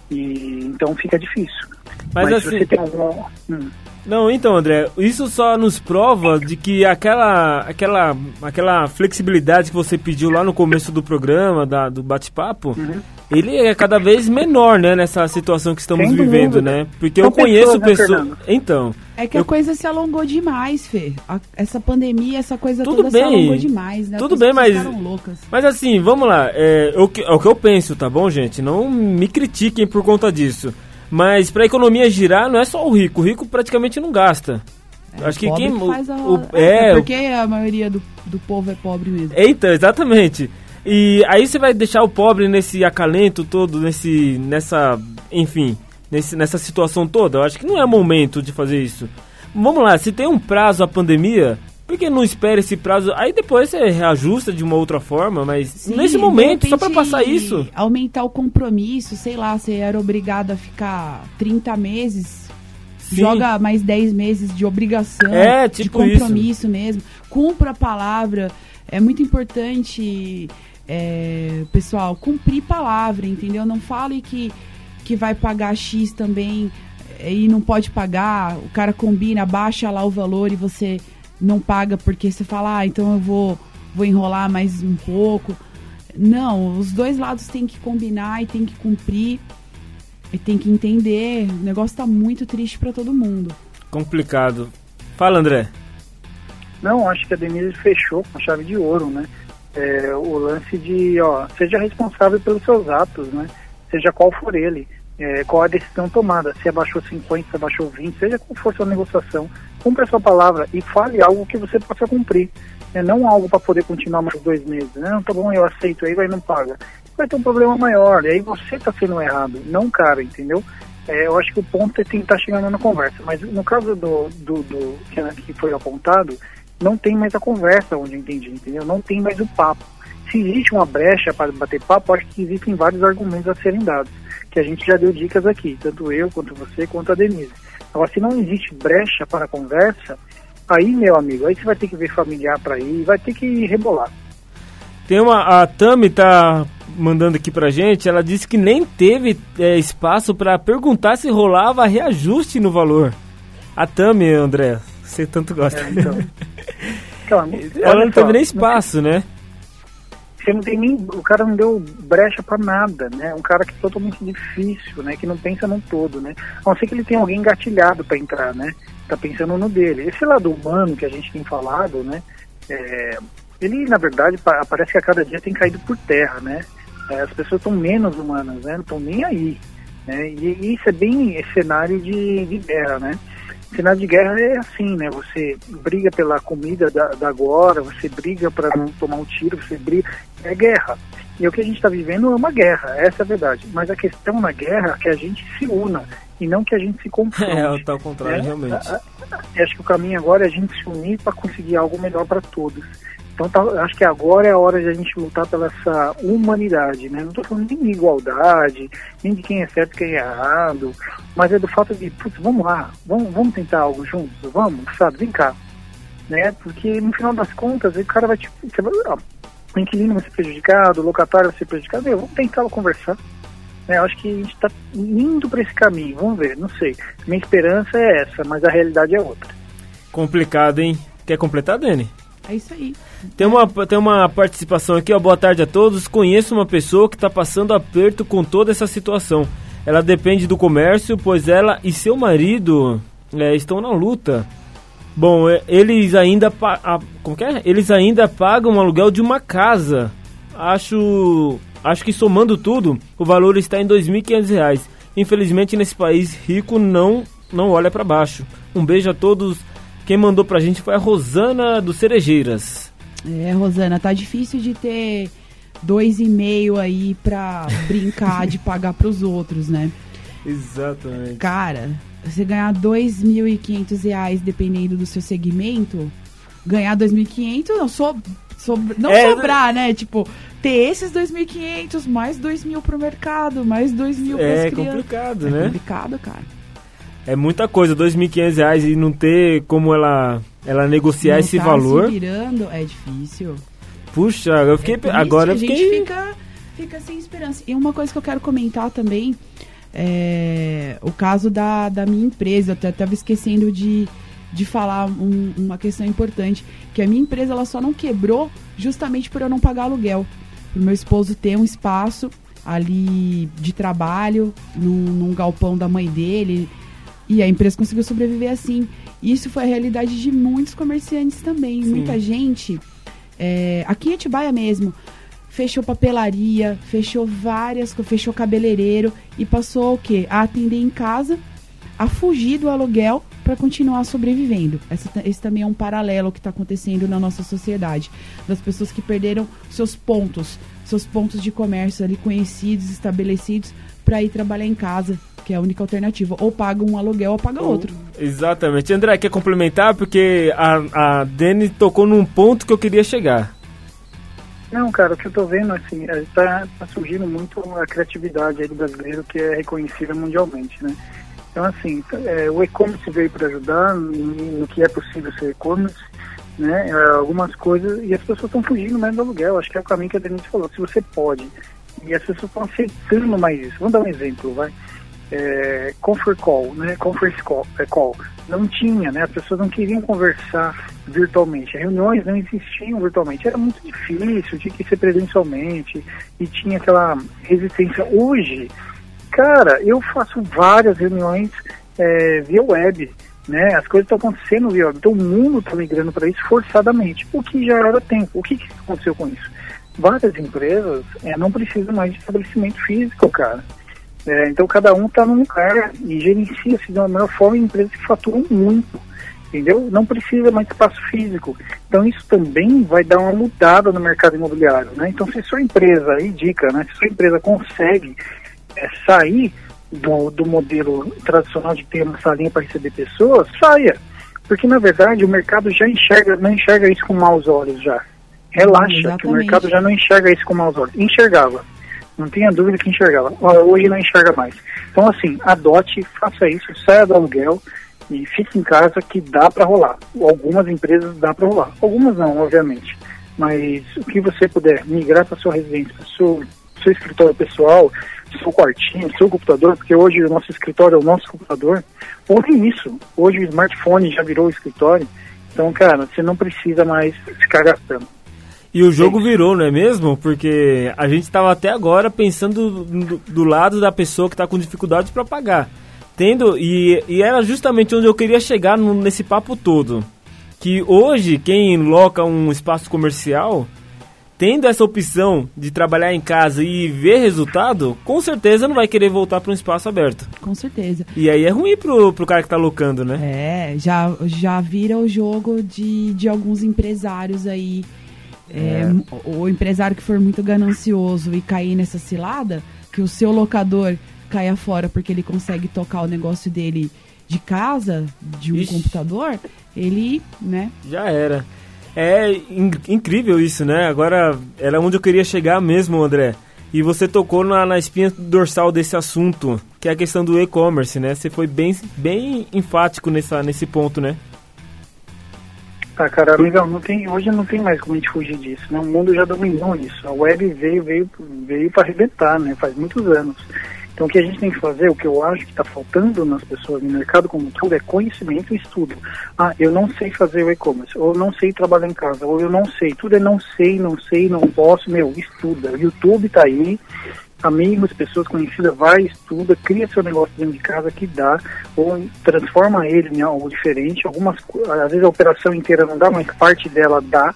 E então fica difícil. Mas, se assim. você tem algum, hum, Não, então, André, isso só nos prova de que aquela, aquela, aquela flexibilidade que você pediu lá no começo do programa, da, do bate-papo, Uhum. ele é cada vez menor, né, nessa situação que estamos Sem vivendo, dúvida. né? Porque São eu conheço pessoas, né, pessoas. Então, É que Eu- a coisa se alongou demais, Fê. A- essa pandemia, essa coisa Tudo toda bem. se alongou demais, né? Tudo bem, mas- mas assim, vamos lá, é, o que- é o que eu penso, tá bom, gente? Não me critiquem por conta disso. Mas pra economia girar, não é só o rico, o rico praticamente não gasta. Acho que quem. faz a... o- é, é, porque a maioria do, do povo é pobre mesmo. Eita, exatamente. E aí você vai deixar o pobre nesse acalento todo, nesse, nessa, enfim, nesse, nessa situação toda. Eu acho que não é momento de fazer isso. Vamos lá, se tem um prazo a pandemia, Por que não espera esse prazo? Aí depois você reajusta de uma outra forma, mas Sim, nesse de momento, só pra repente, passar isso. Aumentar o compromisso, sei lá, você era obrigado a ficar 30 meses, Sim. joga mais 10 meses de obrigação, É, de tipo compromisso mesmo. Cumpra a palavra. É muito importante, é, pessoal, cumprir palavra, entendeu? Não fale que, que vai pagar X também é, e não pode pagar, o cara combina, baixa lá o valor e você não paga porque você fala, ah, então eu vou, vou enrolar mais um pouco. Não, os dois lados têm que combinar e tem que cumprir e tem que entender. O negócio tá muito triste pra todo mundo. Complicado. Fala, André. Não, acho que a Denise fechou com chave de ouro, né? É, o lance de, ó, seja responsável pelos seus atos, né? Seja qual for ele, é, qual a decisão tomada, se abaixou 50, se abaixou 20, seja qual for sua negociação, cumpra a sua palavra e fale algo que você possa cumprir. né? Não algo para poder continuar mais dois meses, né? Não, tá bom, eu aceito, aí vai não paga. Vai ter um problema maior, e aí você tá sendo errado, não o cara, entendeu? É, eu acho que o ponto é tentar chegar na conversa, mas no caso do, do, do que, que foi apontado, não tem mais a conversa, onde eu entendi, entendeu? Não tem mais o papo. Se existe uma brecha para bater papo, acho que existem vários argumentos a serem dados, que a gente já deu dicas aqui, tanto eu, quanto você, quanto a Denise. Agora, se não existe brecha para conversa, aí, meu amigo, aí você vai ter que ver familiar para ir, vai ter que rebolar. Tem uma. A Tami tá mandando aqui pra gente, ela disse que nem teve é, espaço pra perguntar se rolava reajuste no valor. A Tami, André, você tanto gosta. É, então. Então, ela não teve nem espaço, né? Você não tem nem, o cara não deu brecha pra nada, né? Um cara que é totalmente difícil, né? Que não pensa no todo, né? A não ser que ele tenha alguém engatilhado pra entrar, né? Tá pensando no dele. Esse lado humano que a gente tem falado, né? É, ele, na verdade, pa- parece que a cada dia tem caído por terra, né? É, as pessoas estão menos humanas, né? Não estão nem aí, né? E, e isso é bem cenário de, de guerra, né? Cenário de guerra é assim, né? Você briga pela comida da, da agora, você briga para não tomar um tiro, você briga. É guerra. E o que a gente está vivendo é uma guerra, essa é a verdade. Mas a questão na guerra é que a gente se una e não que a gente se confronte. É, tá ao contrário, né? realmente. A- a- Acho que o caminho agora é a gente se unir para conseguir algo melhor para todos. Então tá- acho que agora é a hora de a gente lutar pela essa humanidade, né? Não estou falando nem de igualdade, nem de quem é certo e quem é errado, mas é do fato de, putz, vamos lá, vamos, vamos tentar algo juntos, vamos, sabe, vem cá. Né? Porque no final das contas, o cara vai tipo, você vai, ó, o inquilino vai ser prejudicado, o locatário vai ser prejudicado, meu, vamos tentar conversar. Né? Eu acho que a gente está indo para esse caminho, vamos ver, não sei. Minha esperança é essa, mas a realidade é outra. Complicado, hein? Quer completar, Dani? É isso aí. Tem uma, tem uma participação aqui, ó. Boa tarde a todos. Conheço uma pessoa que está passando aperto com toda essa situação. Ela depende do comércio, pois ela e seu marido é, estão na luta. Bom, é, eles ainda a- como é? Eles ainda pagam o aluguel de uma casa. Acho acho que somando tudo, o valor está em 2.500 reais. Infelizmente nesse país rico não não olha para baixo. Um beijo a todos. Quem mandou pra gente foi a Rosana dos Cerejeiras. É, Rosana, tá difícil de ter dois e meio aí pra brincar de pagar pros outros, né? Exatamente. Cara, você ganhar dois mil e quinhentos reais dependendo do seu segmento, ganhar dois mil e quinhentos não, so, so- não É, sobrar, né? Tipo, ter esses dois mil e quinhentos, mais dois mil pro mercado, mais dois mil pras É crianças. complicado, É né? complicado, cara. É muita coisa, 2.500 reais e não ter como ela, ela negociar Não esse tá valor. Se virando é difícil. Puxa, eu fiquei. É agora a eu gente fiquei. fica, fica sem esperança. E uma coisa que eu quero comentar também é o caso da, da minha empresa. Eu até estava esquecendo de, de falar um- uma questão importante, que a minha empresa ela só não quebrou justamente por eu não pagar aluguel. Por meu esposo ter um espaço ali de trabalho, num, num galpão da mãe dele, e a empresa conseguiu sobreviver assim. Isso foi a realidade de muitos comerciantes também. Sim. Muita gente, é, aqui em Atibaia mesmo, fechou papelaria, fechou várias, fechou cabeleireiro e passou o quê? A atender em casa, a fugir do aluguel para continuar sobrevivendo. Essa ta- esse também é um paralelo que está acontecendo na nossa sociedade. Das pessoas que perderam seus pontos, seus pontos de comércio ali conhecidos, estabelecidos, para ir trabalhar em casa, que é a única alternativa. Ou paga um aluguel ou paga outro. Exatamente. André, quer complementar? Porque a, a Dani tocou num ponto que eu queria chegar. Não, cara, o que eu tô vendo, assim, é, tá, tá surgindo muito a criatividade aí do brasileiro que é reconhecida mundialmente, né? Então, assim, é, o e-commerce veio para ajudar no, no que é possível ser e-commerce, né? É, algumas coisas, e as pessoas estão fugindo mais do aluguel, acho que é o caminho que a Denise falou, se você pode. E as pessoas estão aceitando mais isso. Vamos dar um exemplo, vai. É, call, né? Conference call, é, call. Não tinha, né? As pessoas não queriam conversar virtualmente. As reuniões não existiam virtualmente. Era muito difícil, tinha que ser presencialmente e tinha aquela resistência. Hoje, cara, eu faço várias reuniões é, via web, né? As coisas estão acontecendo via web. Então o mundo está migrando para isso forçadamente, o que já era tempo. O que, que aconteceu com isso? Várias empresas é, não precisam mais de estabelecimento físico, cara. É, então cada um está num lugar e gerencia-se de uma melhor forma em empresas que faturam muito, entendeu? Não precisa mais espaço físico. Então isso também vai dar uma mudada no mercado imobiliário, né? Então se sua empresa, aí dica, né? Se sua empresa consegue é, sair do, do modelo tradicional de ter uma salinha para receber pessoas, saia. Porque na verdade o mercado já enxerga, não enxerga isso com maus olhos já. Relaxa, que o Exatamente. mercado já não enxerga isso com maus olhos. Enxergava. Não tenha dúvida que enxergava. Hoje não enxerga mais. Então, assim, adote, faça isso, saia do aluguel e fique em casa que dá para rolar. Algumas empresas dá para rolar. Algumas não, obviamente. Mas o que você puder migrar para sua residência, para seu, seu escritório pessoal, seu quartinho, seu computador, porque hoje o nosso escritório é o nosso computador. Ou nem isso. Hoje o smartphone já virou o escritório. Então, cara, você não precisa mais ficar gastando. E o jogo virou, não é mesmo? Porque a gente estava até agora pensando do, do lado da pessoa que está com dificuldade para pagar. Tendo e, e era justamente onde eu queria chegar no- nesse papo todo. Que hoje quem loca um espaço comercial, tendo essa opção de trabalhar em casa e ver resultado, com certeza não vai querer voltar para um espaço aberto. Com certeza. E aí é ruim pro, pro cara que tá locando, né? É, já, já vira o jogo de, de alguns empresários aí. É, o, empresário que for muito ganancioso e cair nessa cilada, que o seu locador caia fora porque ele consegue tocar o negócio dele de casa, de um Ixi. computador, ele, né? Já era. É in- incrível isso, né? Agora era onde eu queria chegar mesmo, André. E você tocou na, na espinha dorsal desse assunto, que é a questão do e-commerce, né? Você foi bem, bem enfático nessa, nesse ponto, né? Tá, cara, amigão, não tem, hoje não tem mais como a gente fugir disso, né? O mundo já dominou isso. A web veio, veio, veio para arrebentar, né? Faz muitos anos. Então o que a gente tem que fazer, o que eu acho que está faltando nas pessoas no mercado como todo é conhecimento e estudo. Ah, eu não sei fazer o e-commerce, ou eu não sei trabalhar em casa, ou eu não sei. Tudo é não sei, não sei, não posso. Meu, estuda. O YouTube tá aí, amigos, pessoas conhecidas, vai, estuda, cria seu negócio dentro de casa que dá, ou transforma ele em algo diferente. Algumas, às vezes a operação inteira não dá, mas parte dela dá.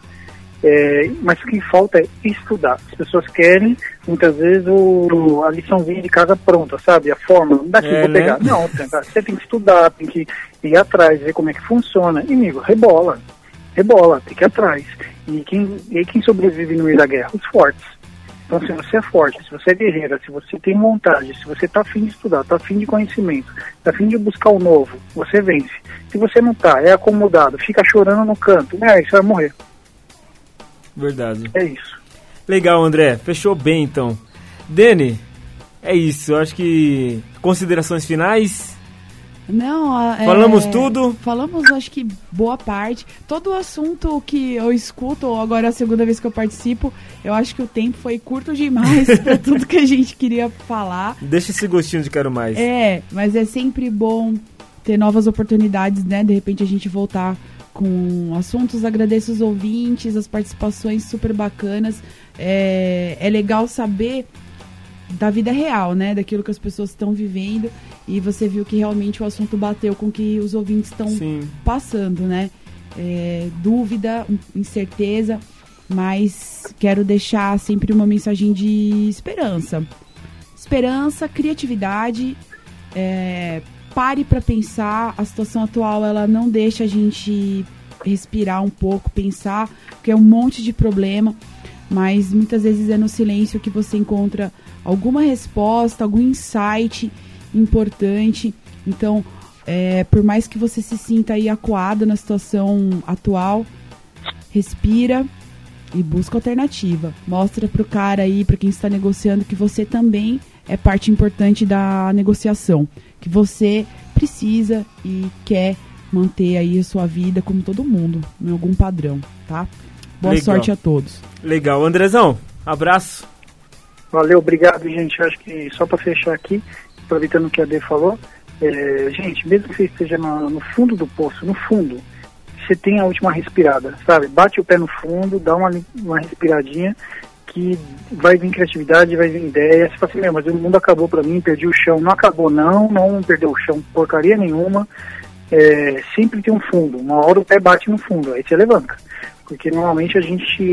É, mas o que falta é estudar. As pessoas querem, muitas vezes, o, a liçãozinha de casa pronta, sabe? A forma, daqui É, vou né? pegar. Não, você tem que estudar, tem que ir atrás, ver como é que funciona. E, amigo, rebola. Rebola, tem que ir atrás. E quem, e quem sobrevive no meio da guerra? Os fortes. Então, se você é forte, se você é guerreira, se você tem vontade, se você está afim de estudar, está afim de conhecimento, está afim de buscar o novo, você vence. Se você não tá, é acomodado, fica chorando no canto, é, você vai morrer. Verdade. É isso. Legal, André. Fechou bem, então. Dene, é isso. Eu acho que considerações finais. Não, é, Falamos tudo? Falamos, acho que boa parte. Todo o assunto que eu escuto, ou agora é a segunda vez que eu participo, eu acho que o tempo foi curto demais para tudo que a gente queria falar. Deixa esse gostinho de quero mais. É, mas é sempre bom ter novas oportunidades, né? De repente a gente voltar com assuntos. Agradeço os ouvintes, as participações super bacanas. É, é legal saber da vida real, né? Daquilo que as pessoas estão vivendo. E você viu que realmente o assunto bateu com o que os ouvintes estão passando, né? É, dúvida, incerteza, mas quero deixar sempre uma mensagem de esperança. Esperança, criatividade, é, pare para pensar. A situação atual ela não deixa a gente respirar um pouco, pensar, porque é um monte de problema, mas muitas vezes é no silêncio que você encontra alguma resposta, algum insight importante. Então, é, por mais que você se sinta aí acuado na situação atual, respira e busca alternativa. Mostra pro cara aí, para quem está negociando, que você também é parte importante da negociação, que você precisa e quer manter aí a sua vida como todo mundo, em algum padrão, tá? Boa Legal. sorte a todos. Legal. Andrezão, abraço. Valeu, obrigado, gente. Eu acho que só para fechar aqui, aproveitando o que a Dê falou, é, gente, mesmo que você esteja no, no fundo do poço, no fundo, você tem a última respirada, sabe? Bate o pé no fundo, dá uma, uma respiradinha, que vai vir criatividade, vai vir ideia. Você fala assim, mas o mundo acabou pra mim, perdi o chão. Não acabou, não, não perdeu o chão, porcaria nenhuma. É, sempre tem um fundo, uma hora o pé bate no fundo, aí você levanta. Porque normalmente a gente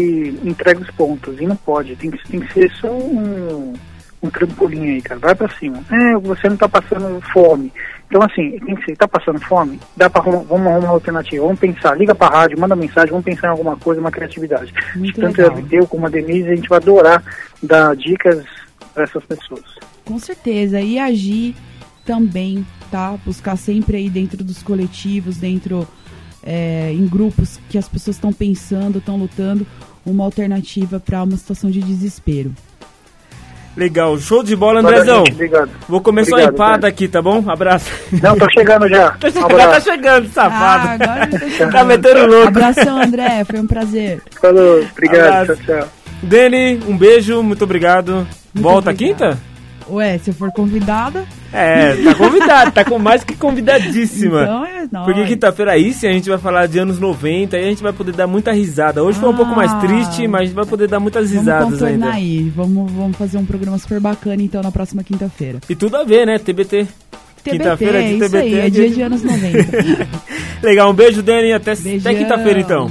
entrega os pontos e não pode, tem que, tem que ser só um, um trampolim aí, cara. Vai pra cima. É, você não tá passando fome. Então, assim, tem que ser, tá passando fome? Dá pra arrumar, vamos arrumar uma alternativa. Vamos pensar, liga pra rádio, manda mensagem, vamos pensar em alguma coisa, uma criatividade. Muito Tanto legal. eu como a Denise, a gente vai adorar dar dicas pra essas pessoas. Com certeza. E agir também, tá? Buscar sempre aí dentro dos coletivos, dentro é, em grupos que as pessoas estão pensando, estão lutando, uma alternativa para uma situação de desespero. Legal. Show de bola, Andrezão. Obrigado. Vou comer sua Obrigado, empada cara. aqui, tá bom? Abraço. Não, tô chegando já. Um chegando, tá chegando, safado. Ah, agora ele tá chegando. Tá metendo louco. Abração, André. Foi um prazer. Falou, obrigado, Abraço. tchau, tchau. Dani, um beijo, muito obrigado. Volta obrigada. quinta? Ué, se eu for convidada, É, tá convidado, tá com mais que convidadíssima. então é nóis. Porque quinta-feira aí sim a gente vai falar de anos 90 e a gente vai poder dar muita risada. Hoje foi um Ah. pouco mais triste, mas a gente vai poder dar muitas risadas ainda. aí. Vamos, vamos fazer um programa super bacana então na próxima quinta-feira. E tudo a ver, né? TBT. TBT, Quinta-feira de isso TBT aí, é é dia de- de anos 90. Legal, um beijo, Dani. Até, até quinta-feira então.